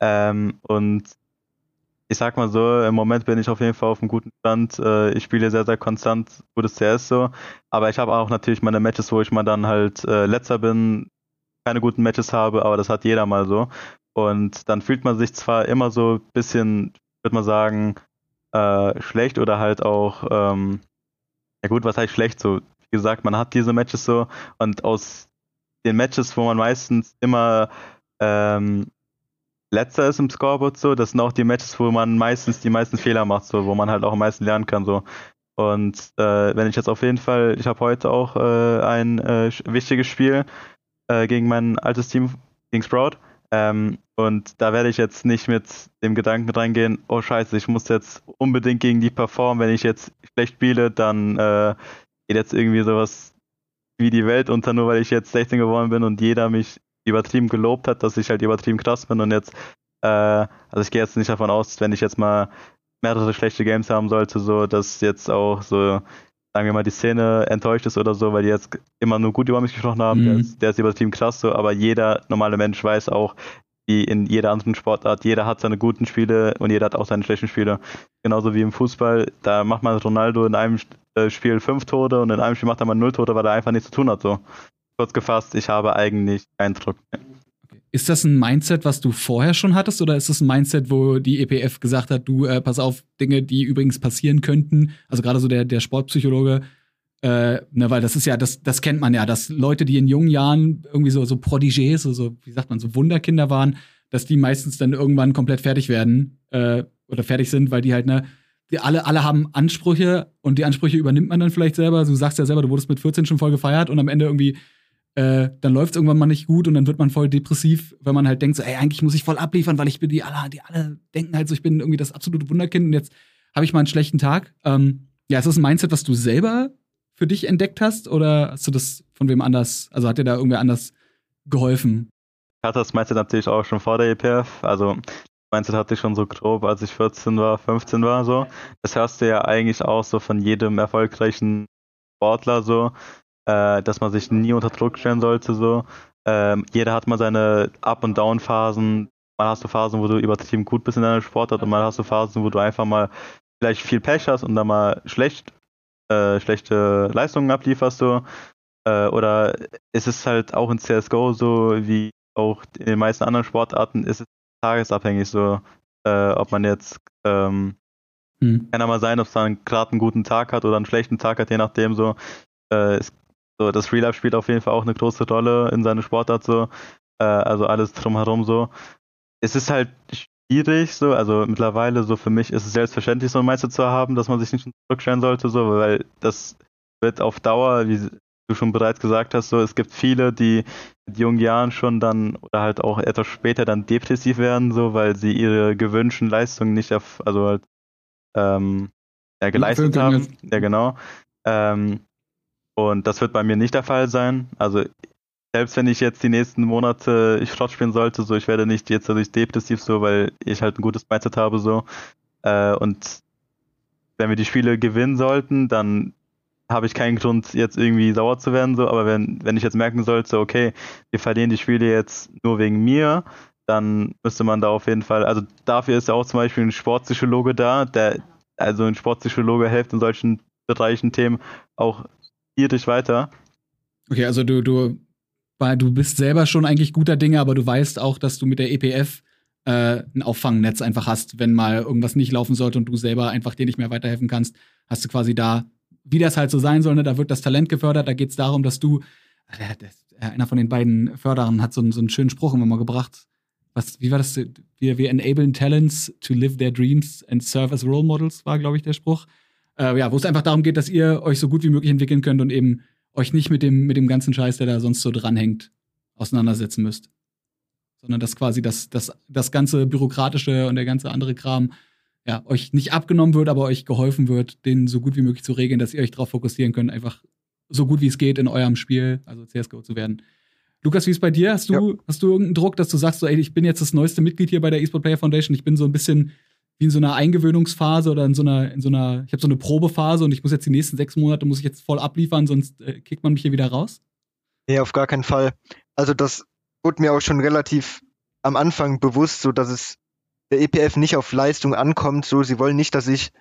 Ähm, und ich sag mal so, im Moment bin ich auf jeden Fall auf einem guten Stand. Äh, ich spiele sehr, sehr konstant gutes CS so. Aber ich habe auch natürlich meine Matches, wo ich mal dann halt äh, letzter bin, keine guten Matches habe, aber das hat jeder mal so. Und dann fühlt man sich zwar immer so ein bisschen, würde man sagen, äh, schlecht oder halt auch, ähm, ja gut, was heißt schlecht so? Wie gesagt, man hat diese Matches so und aus den Matches, wo man meistens immer ähm, letzter ist im Scoreboard so, das sind auch die Matches, wo man meistens die meisten Fehler macht, so, wo man halt auch am meisten lernen kann so. Und äh, wenn ich jetzt auf jeden Fall, ich habe heute auch äh, ein äh, wichtiges Spiel, äh, gegen mein altes Team, gegen Sprout. Ähm, und da werde ich jetzt nicht mit dem Gedanken reingehen, oh scheiße, ich muss jetzt unbedingt gegen die performen. Wenn ich jetzt schlecht spiele, dann äh, geht jetzt irgendwie sowas wie die Welt unter, nur weil ich jetzt 16 geworden bin und jeder mich übertrieben gelobt hat, dass ich halt übertrieben krass bin und jetzt, äh, also ich gehe jetzt nicht davon aus, wenn ich jetzt mal mehrere schlechte Games haben sollte, so, dass jetzt auch so sagen wir mal, die Szene enttäuscht ist oder so, weil die jetzt immer nur gut über mich gesprochen haben, mhm. der, ist, der ist über das Team krass so, aber jeder normale Mensch weiß auch, wie in jeder anderen Sportart, jeder hat seine guten Spiele und jeder hat auch seine schlechten Spiele. Genauso wie im Fußball, da macht man Ronaldo in einem äh, Spiel fünf Tode und in einem Spiel macht er mal null Tode, weil er einfach nichts zu tun hat. So. Kurz gefasst, ich habe eigentlich keinen Druck mehr. Ist das ein Mindset, was du vorher schon hattest, oder ist das ein Mindset, wo die EPF gesagt hat, du, äh, pass auf, Dinge, die übrigens passieren könnten, also gerade so der, der Sportpsychologe, äh, ne, weil das ist ja, das, das kennt man ja, dass Leute, die in jungen Jahren irgendwie so, so Prodigés, so, wie sagt man, so Wunderkinder waren, dass die meistens dann irgendwann komplett fertig werden äh, oder fertig sind, weil die halt, ne, die alle, alle haben Ansprüche und die Ansprüche übernimmt man dann vielleicht selber. Du sagst ja selber, du wurdest mit 14 schon voll gefeiert und am Ende irgendwie äh, dann läuft es irgendwann mal nicht gut und dann wird man voll depressiv, weil man halt denkt so, ey, eigentlich muss ich voll abliefern, weil ich bin die alle, die alle denken halt so, ich bin irgendwie das absolute Wunderkind und jetzt habe ich mal einen schlechten Tag. Ähm, ja, ist das ein Mindset, was du selber für dich entdeckt hast oder hast du das von wem anders, also hat dir da irgendwer anders geholfen? Ich hatte das Mindset natürlich auch schon vor der EPF, also Mindset hatte ich schon so grob, als ich 14 war, 15 war, so. Das hörst du ja eigentlich auch so von jedem erfolgreichen Sportler so, äh, dass man sich nie unter Druck stellen sollte. So. Ähm, jeder hat mal seine Up- und Down-Phasen. Mal hast du Phasen, wo du übertrieben gut bist in deiner Sportart und mal hast du Phasen, wo du einfach mal vielleicht viel Pech hast und dann mal schlecht, äh, schlechte Leistungen ablieferst. So. Äh, oder ist es halt auch in CSGO so, wie auch in den meisten anderen Sportarten, ist es tagesabhängig so, äh, ob man jetzt ähm, hm. kann ja mal sein, ob es dann gerade einen guten Tag hat oder einen schlechten Tag hat, je nachdem so. Äh, es so, das Real Life spielt auf jeden Fall auch eine große Rolle in seiner Sportart so. Äh, also alles drumherum so. Es ist halt schwierig so, also mittlerweile so für mich ist es selbstverständlich, so ein Meister zu haben, dass man sich nicht zurückstellen sollte, so, weil das wird auf Dauer, wie du schon bereits gesagt hast, so, es gibt viele, die mit jungen Jahren schon dann oder halt auch etwas später dann depressiv werden, so, weil sie ihre gewünschten Leistungen nicht auf, also halt, ähm, ja, geleistet haben. Ja, genau. Ähm, und das wird bei mir nicht der Fall sein. Also selbst wenn ich jetzt die nächsten Monate ich Schrott spielen sollte, so ich werde nicht jetzt dadurch depressiv so, weil ich halt ein gutes Mindset habe so. Äh, und wenn wir die Spiele gewinnen sollten, dann habe ich keinen Grund, jetzt irgendwie sauer zu werden, so, aber wenn, wenn ich jetzt merken sollte, okay, wir verlieren die Spiele jetzt nur wegen mir, dann müsste man da auf jeden Fall, also dafür ist ja auch zum Beispiel ein Sportpsychologe da, der, also ein Sportpsychologe hilft in solchen Bereichen Themen auch dich weiter. Okay, also du, du, du bist selber schon eigentlich guter Dinge, aber du weißt auch, dass du mit der EPF äh, ein Auffangnetz einfach hast, wenn mal irgendwas nicht laufen sollte und du selber einfach dir nicht mehr weiterhelfen kannst, hast du quasi da, wie das halt so sein soll, ne? da wird das Talent gefördert, da geht es darum, dass du, einer von den beiden Förderern hat so, einen, so einen schönen Spruch immer mal gebracht. Was, wie war das? Wir, wir enablen talents to live their dreams and serve as role models, war, glaube ich, der Spruch. Äh, ja, wo es einfach darum geht, dass ihr euch so gut wie möglich entwickeln könnt und eben euch nicht mit dem, mit dem ganzen Scheiß, der da sonst so dranhängt, auseinandersetzen müsst. Sondern dass quasi das, das, das ganze Bürokratische und der ganze andere Kram ja, euch nicht abgenommen wird, aber euch geholfen wird, den so gut wie möglich zu regeln, dass ihr euch darauf fokussieren könnt, einfach so gut wie es geht in eurem Spiel, also CSGO zu werden. Lukas, wie ist bei dir? Hast du, ja. hast du irgendeinen Druck, dass du sagst, so, ey, ich bin jetzt das neueste Mitglied hier bei der eSport Player Foundation, ich bin so ein bisschen wie in so einer Eingewöhnungsphase oder in so einer, in so einer, ich habe so eine Probephase und ich muss jetzt die nächsten sechs Monate, muss ich jetzt voll abliefern, sonst äh, kickt man mich hier wieder raus? Nee, auf gar keinen Fall. Also das wurde mir auch schon relativ am Anfang bewusst, so dass es der EPF nicht auf Leistung ankommt. So, sie wollen nicht, dass ich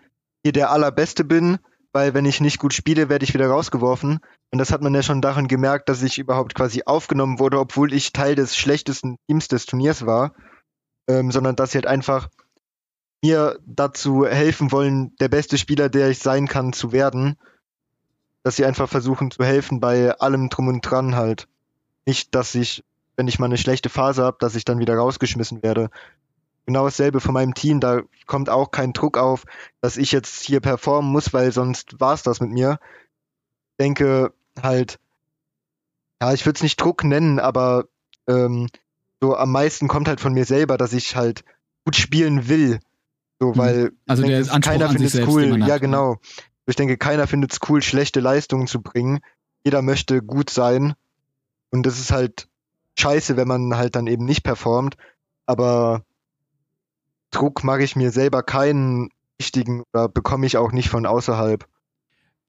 hier der Allerbeste bin, weil wenn ich nicht gut spiele, werde ich wieder rausgeworfen. Und das hat man ja schon daran gemerkt, dass ich überhaupt quasi aufgenommen wurde, obwohl ich Teil des schlechtesten Teams des Turniers war. Ähm, sondern dass sie halt einfach mir dazu helfen wollen, der beste Spieler, der ich sein kann, zu werden. Dass sie einfach versuchen zu helfen bei allem drum und dran halt. Nicht, dass ich, wenn ich mal eine schlechte Phase habe, dass ich dann wieder rausgeschmissen werde. Genau dasselbe von meinem Team, da kommt auch kein Druck auf, dass ich jetzt hier performen muss, weil sonst war's das mit mir. Ich denke halt, ja, ich würde es nicht Druck nennen, aber ähm, so am meisten kommt halt von mir selber, dass ich halt gut spielen will. So, mhm. weil also der denke, keiner findet es cool. Ja, genau. Ich denke, keiner findet es cool, schlechte Leistungen zu bringen. Jeder möchte gut sein. Und das ist halt scheiße, wenn man halt dann eben nicht performt. Aber Druck mache ich mir selber keinen richtigen oder bekomme ich auch nicht von außerhalb.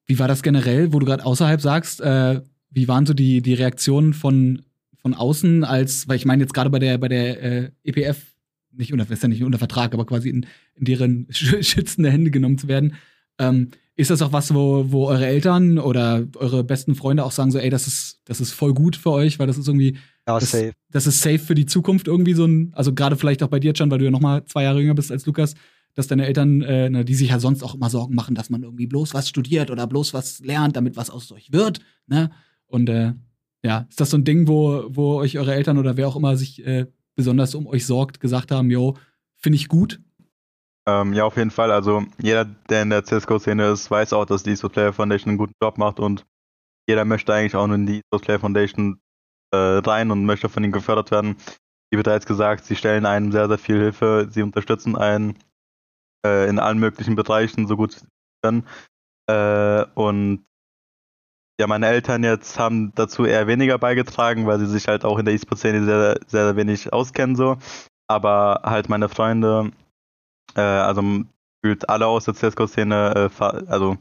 Wie war das generell, wo du gerade außerhalb sagst? Äh, wie waren so die, die Reaktionen von, von außen, als, weil ich meine jetzt gerade bei der, bei der äh, EPF nicht unter, ist ja nicht unter Vertrag, aber quasi in, in deren schützende Hände genommen zu werden. Ähm, ist das auch was, wo, wo eure Eltern oder eure besten Freunde auch sagen, so, ey, das ist, das ist voll gut für euch, weil das ist irgendwie. Ja, das, safe. das ist safe für die Zukunft irgendwie so ein, also gerade vielleicht auch bei dir, Can, weil du ja noch mal zwei Jahre jünger bist als Lukas, dass deine Eltern, äh, ne, die sich ja sonst auch immer Sorgen machen, dass man irgendwie bloß was studiert oder bloß was lernt, damit was aus euch wird, ne? Und äh, ja, ist das so ein Ding, wo, wo euch eure Eltern oder wer auch immer sich äh, besonders um euch sorgt, gesagt haben, yo, finde ich gut? Ähm, ja, auf jeden Fall. Also jeder, der in der CSGO-Szene ist, weiß auch, dass die eSport Player Foundation einen guten Job macht und jeder möchte eigentlich auch in die eSport Player Foundation äh, rein und möchte von ihnen gefördert werden. Wie bereits gesagt, sie stellen einem sehr, sehr viel Hilfe, sie unterstützen einen äh, in allen möglichen Bereichen, so gut sie können. Äh, und ja, meine Eltern jetzt haben dazu eher weniger beigetragen, weil sie sich halt auch in der E-Sport-Szene sehr, sehr wenig auskennen so. Aber halt meine Freunde, äh, also gefühlt alle aus der CSGO-Szene, äh, also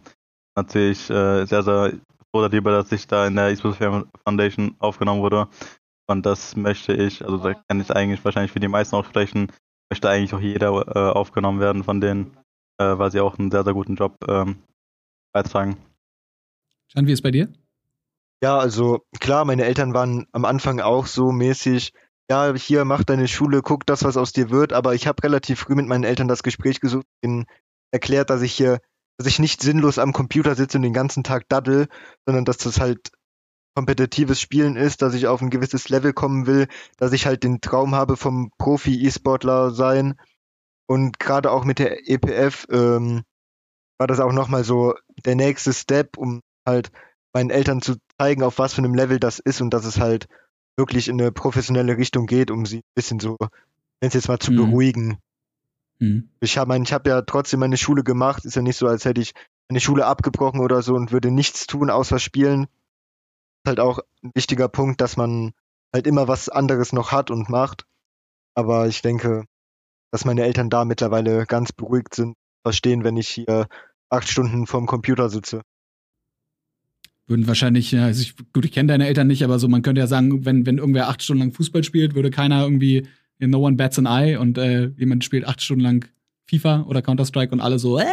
natürlich äh, sehr, sehr froh darüber, dass ich da in der eSports Foundation aufgenommen wurde. Und das möchte ich, also da kann ich eigentlich wahrscheinlich für die meisten auch sprechen, möchte eigentlich auch jeder äh, aufgenommen werden von denen, äh, weil sie auch einen sehr, sehr guten Job ähm, beitragen. Jan, wie ist bei dir? Ja, also klar, meine Eltern waren am Anfang auch so mäßig, ja, hier mach deine Schule, guck das, was aus dir wird, aber ich habe relativ früh mit meinen Eltern das Gespräch gesucht, ihnen erklärt, dass ich hier, dass ich nicht sinnlos am Computer sitze und den ganzen Tag daddel, sondern dass das halt kompetitives Spielen ist, dass ich auf ein gewisses Level kommen will, dass ich halt den Traum habe vom Profi-E-Sportler sein. Und gerade auch mit der EPF ähm, war das auch nochmal so der nächste Step, um halt meinen Eltern zu zeigen, auf was für einem Level das ist und dass es halt wirklich in eine professionelle Richtung geht, um sie ein bisschen so, wenn es jetzt mal zu mhm. beruhigen. Mhm. Ich habe ich hab ja trotzdem meine Schule gemacht. Ist ja nicht so, als hätte ich meine Schule abgebrochen oder so und würde nichts tun außer spielen. Ist halt auch ein wichtiger Punkt, dass man halt immer was anderes noch hat und macht. Aber ich denke, dass meine Eltern da mittlerweile ganz beruhigt sind, verstehen, wenn ich hier acht Stunden vorm Computer sitze würden wahrscheinlich, ja, also ich, gut, ich kenne deine Eltern nicht, aber so, man könnte ja sagen, wenn, wenn irgendwer acht Stunden lang Fußball spielt, würde keiner irgendwie No One Bats an Eye und äh, jemand spielt acht Stunden lang FIFA oder Counter-Strike und alle so, äh.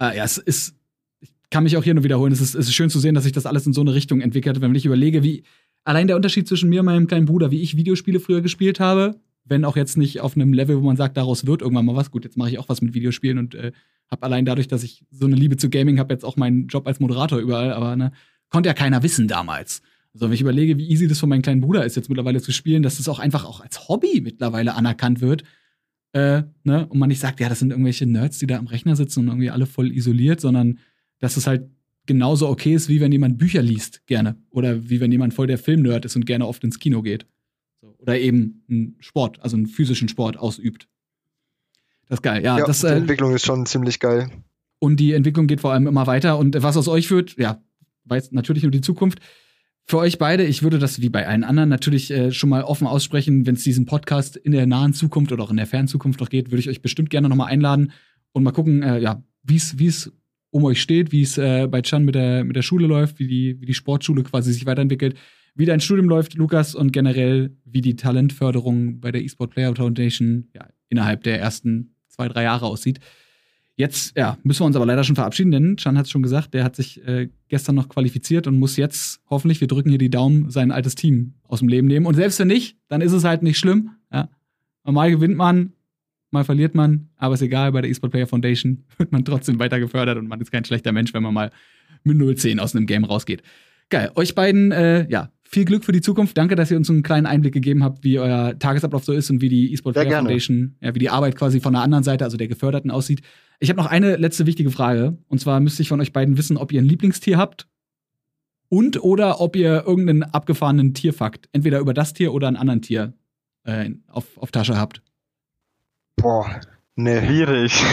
äh ja, es ist, ich kann mich auch hier nur wiederholen. Es ist, es ist schön zu sehen, dass sich das alles in so eine Richtung entwickelt. Wenn ich überlege, wie allein der Unterschied zwischen mir und meinem kleinen Bruder, wie ich Videospiele früher gespielt habe, wenn auch jetzt nicht auf einem Level, wo man sagt, daraus wird irgendwann mal was. Gut, jetzt mache ich auch was mit Videospielen und äh, habe allein dadurch, dass ich so eine Liebe zu Gaming habe, jetzt auch meinen Job als Moderator überall, aber ne, konnte ja keiner wissen damals. Also wenn ich überlege, wie easy das für meinen kleinen Bruder ist, jetzt mittlerweile zu spielen, dass das auch einfach auch als Hobby mittlerweile anerkannt wird. Äh, ne? Und man nicht sagt, ja, das sind irgendwelche Nerds, die da am Rechner sitzen und irgendwie alle voll isoliert, sondern dass es halt genauso okay ist, wie wenn jemand Bücher liest, gerne. Oder wie wenn jemand voll der Filmnerd ist und gerne oft ins Kino geht. Oder eben einen Sport, also einen physischen Sport ausübt. Das ist geil, ja. ja das, die äh, Entwicklung ist schon ziemlich geil. Und die Entwicklung geht vor allem immer weiter. Und was aus euch wird, ja, weiß natürlich nur die Zukunft. Für euch beide, ich würde das wie bei allen anderen natürlich äh, schon mal offen aussprechen, wenn es diesen Podcast in der nahen Zukunft oder auch in der fernen Zukunft noch geht, würde ich euch bestimmt gerne nochmal einladen und mal gucken, äh, ja, wie es um euch steht, wie es äh, bei Chan mit der, mit der Schule läuft, wie die, wie die Sportschule quasi sich weiterentwickelt wie dein Studium läuft, Lukas, und generell, wie die Talentförderung bei der eSport Player Foundation ja, innerhalb der ersten zwei, drei Jahre aussieht. Jetzt ja, müssen wir uns aber leider schon verabschieden, denn Chan hat es schon gesagt, der hat sich äh, gestern noch qualifiziert und muss jetzt hoffentlich, wir drücken hier die Daumen, sein altes Team aus dem Leben nehmen. Und selbst wenn nicht, dann ist es halt nicht schlimm. Ja. Mal gewinnt man, mal verliert man, aber ist egal, bei der eSport Player Foundation wird man trotzdem weiter gefördert und man ist kein schlechter Mensch, wenn man mal mit 0-10 aus einem Game rausgeht. Geil. Euch beiden, äh, ja, viel Glück für die Zukunft. Danke, dass ihr uns einen kleinen Einblick gegeben habt, wie euer Tagesablauf so ist und wie die eSport Player Foundation, ja, wie die Arbeit quasi von der anderen Seite, also der Geförderten, aussieht. Ich habe noch eine letzte wichtige Frage. Und zwar müsste ich von euch beiden wissen, ob ihr ein Lieblingstier habt und oder ob ihr irgendeinen abgefahrenen Tierfakt, entweder über das Tier oder ein anderen Tier, äh, auf, auf Tasche habt. Boah, Nee. Schwierig.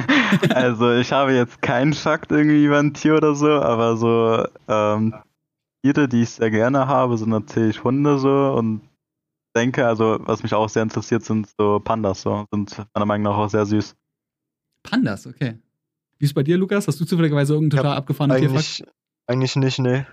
also ich habe jetzt keinen Fakt irgendwie über ein Tier oder so, aber so ähm, Tiere, die ich sehr gerne habe, sind natürlich Hunde so und denke, also was mich auch sehr interessiert, sind so Pandas so, sind meiner Meinung nach auch sehr süß. Pandas, okay. Wie ist es bei dir, Lukas? Hast du zufälligerweise irgendein total ja, abgefahrenes Tier? Eigentlich nicht, nee.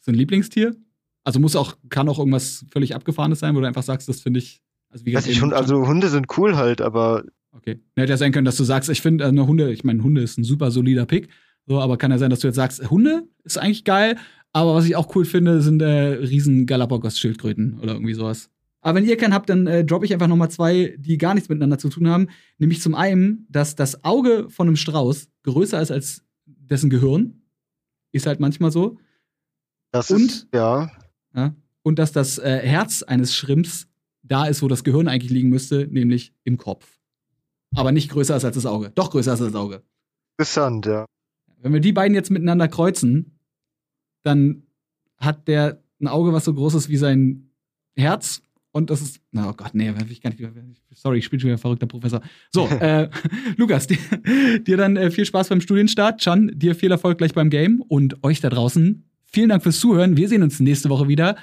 So ein Lieblingstier? Also muss auch, kann auch irgendwas völlig abgefahrenes sein, wo du einfach sagst, das finde ich. Also, wie gesagt, ich, also Hunde sind cool halt, aber. Okay. Hätte ja sein können, dass du sagst, ich finde eine Hunde, ich meine, Hunde ist ein super solider Pick. So, aber kann ja sein, dass du jetzt sagst, Hunde ist eigentlich geil, aber was ich auch cool finde, sind äh, riesen Galapagos-Schildkröten oder irgendwie sowas. Aber wenn ihr keinen habt, dann äh, droppe ich einfach noch mal zwei, die gar nichts miteinander zu tun haben. Nämlich zum einen, dass das Auge von einem Strauß größer ist als dessen Gehirn. Ist halt manchmal so. Das und, ist, ja. ja. Und dass das äh, Herz eines Schrimps da ist, wo das Gehirn eigentlich liegen müsste, nämlich im Kopf. Aber nicht größer ist als das Auge. Doch größer ist als das Auge. Interessant, ja. Wenn wir die beiden jetzt miteinander kreuzen, dann hat der ein Auge, was so groß ist wie sein Herz. Und das ist, oh Gott, nee, ich kann nicht, sorry, ich spiele schon wieder verrückter Professor. So, äh, Lukas, dir, dir dann äh, viel Spaß beim Studienstart. Chan, dir viel Erfolg gleich beim Game und euch da draußen. Vielen Dank fürs Zuhören. Wir sehen uns nächste Woche wieder.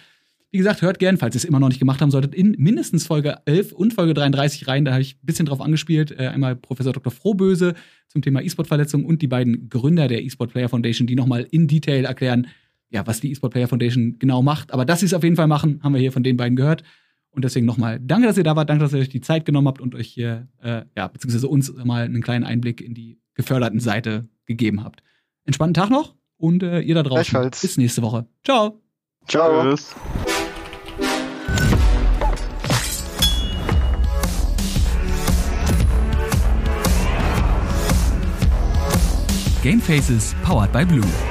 Wie gesagt, hört gern, falls ihr es immer noch nicht gemacht haben solltet, in mindestens Folge 11 und Folge 33 rein. Da habe ich ein bisschen drauf angespielt. Äh, einmal Professor Dr. Frohböse zum Thema E-Sport-Verletzung und die beiden Gründer der E-Sport Player Foundation, die nochmal in Detail erklären, ja, was die E-Sport Player Foundation genau macht. Aber dass sie es auf jeden Fall machen, haben wir hier von den beiden gehört. Und deswegen nochmal danke, dass ihr da wart, danke, dass ihr euch die Zeit genommen habt und euch hier, äh, ja, beziehungsweise uns mal einen kleinen Einblick in die geförderten Seite gegeben habt. Entspannten Tag noch und äh, ihr da draußen. Bis nächste Woche. Ciao. Ciao. Tschüss. Game Faces powered by Blue.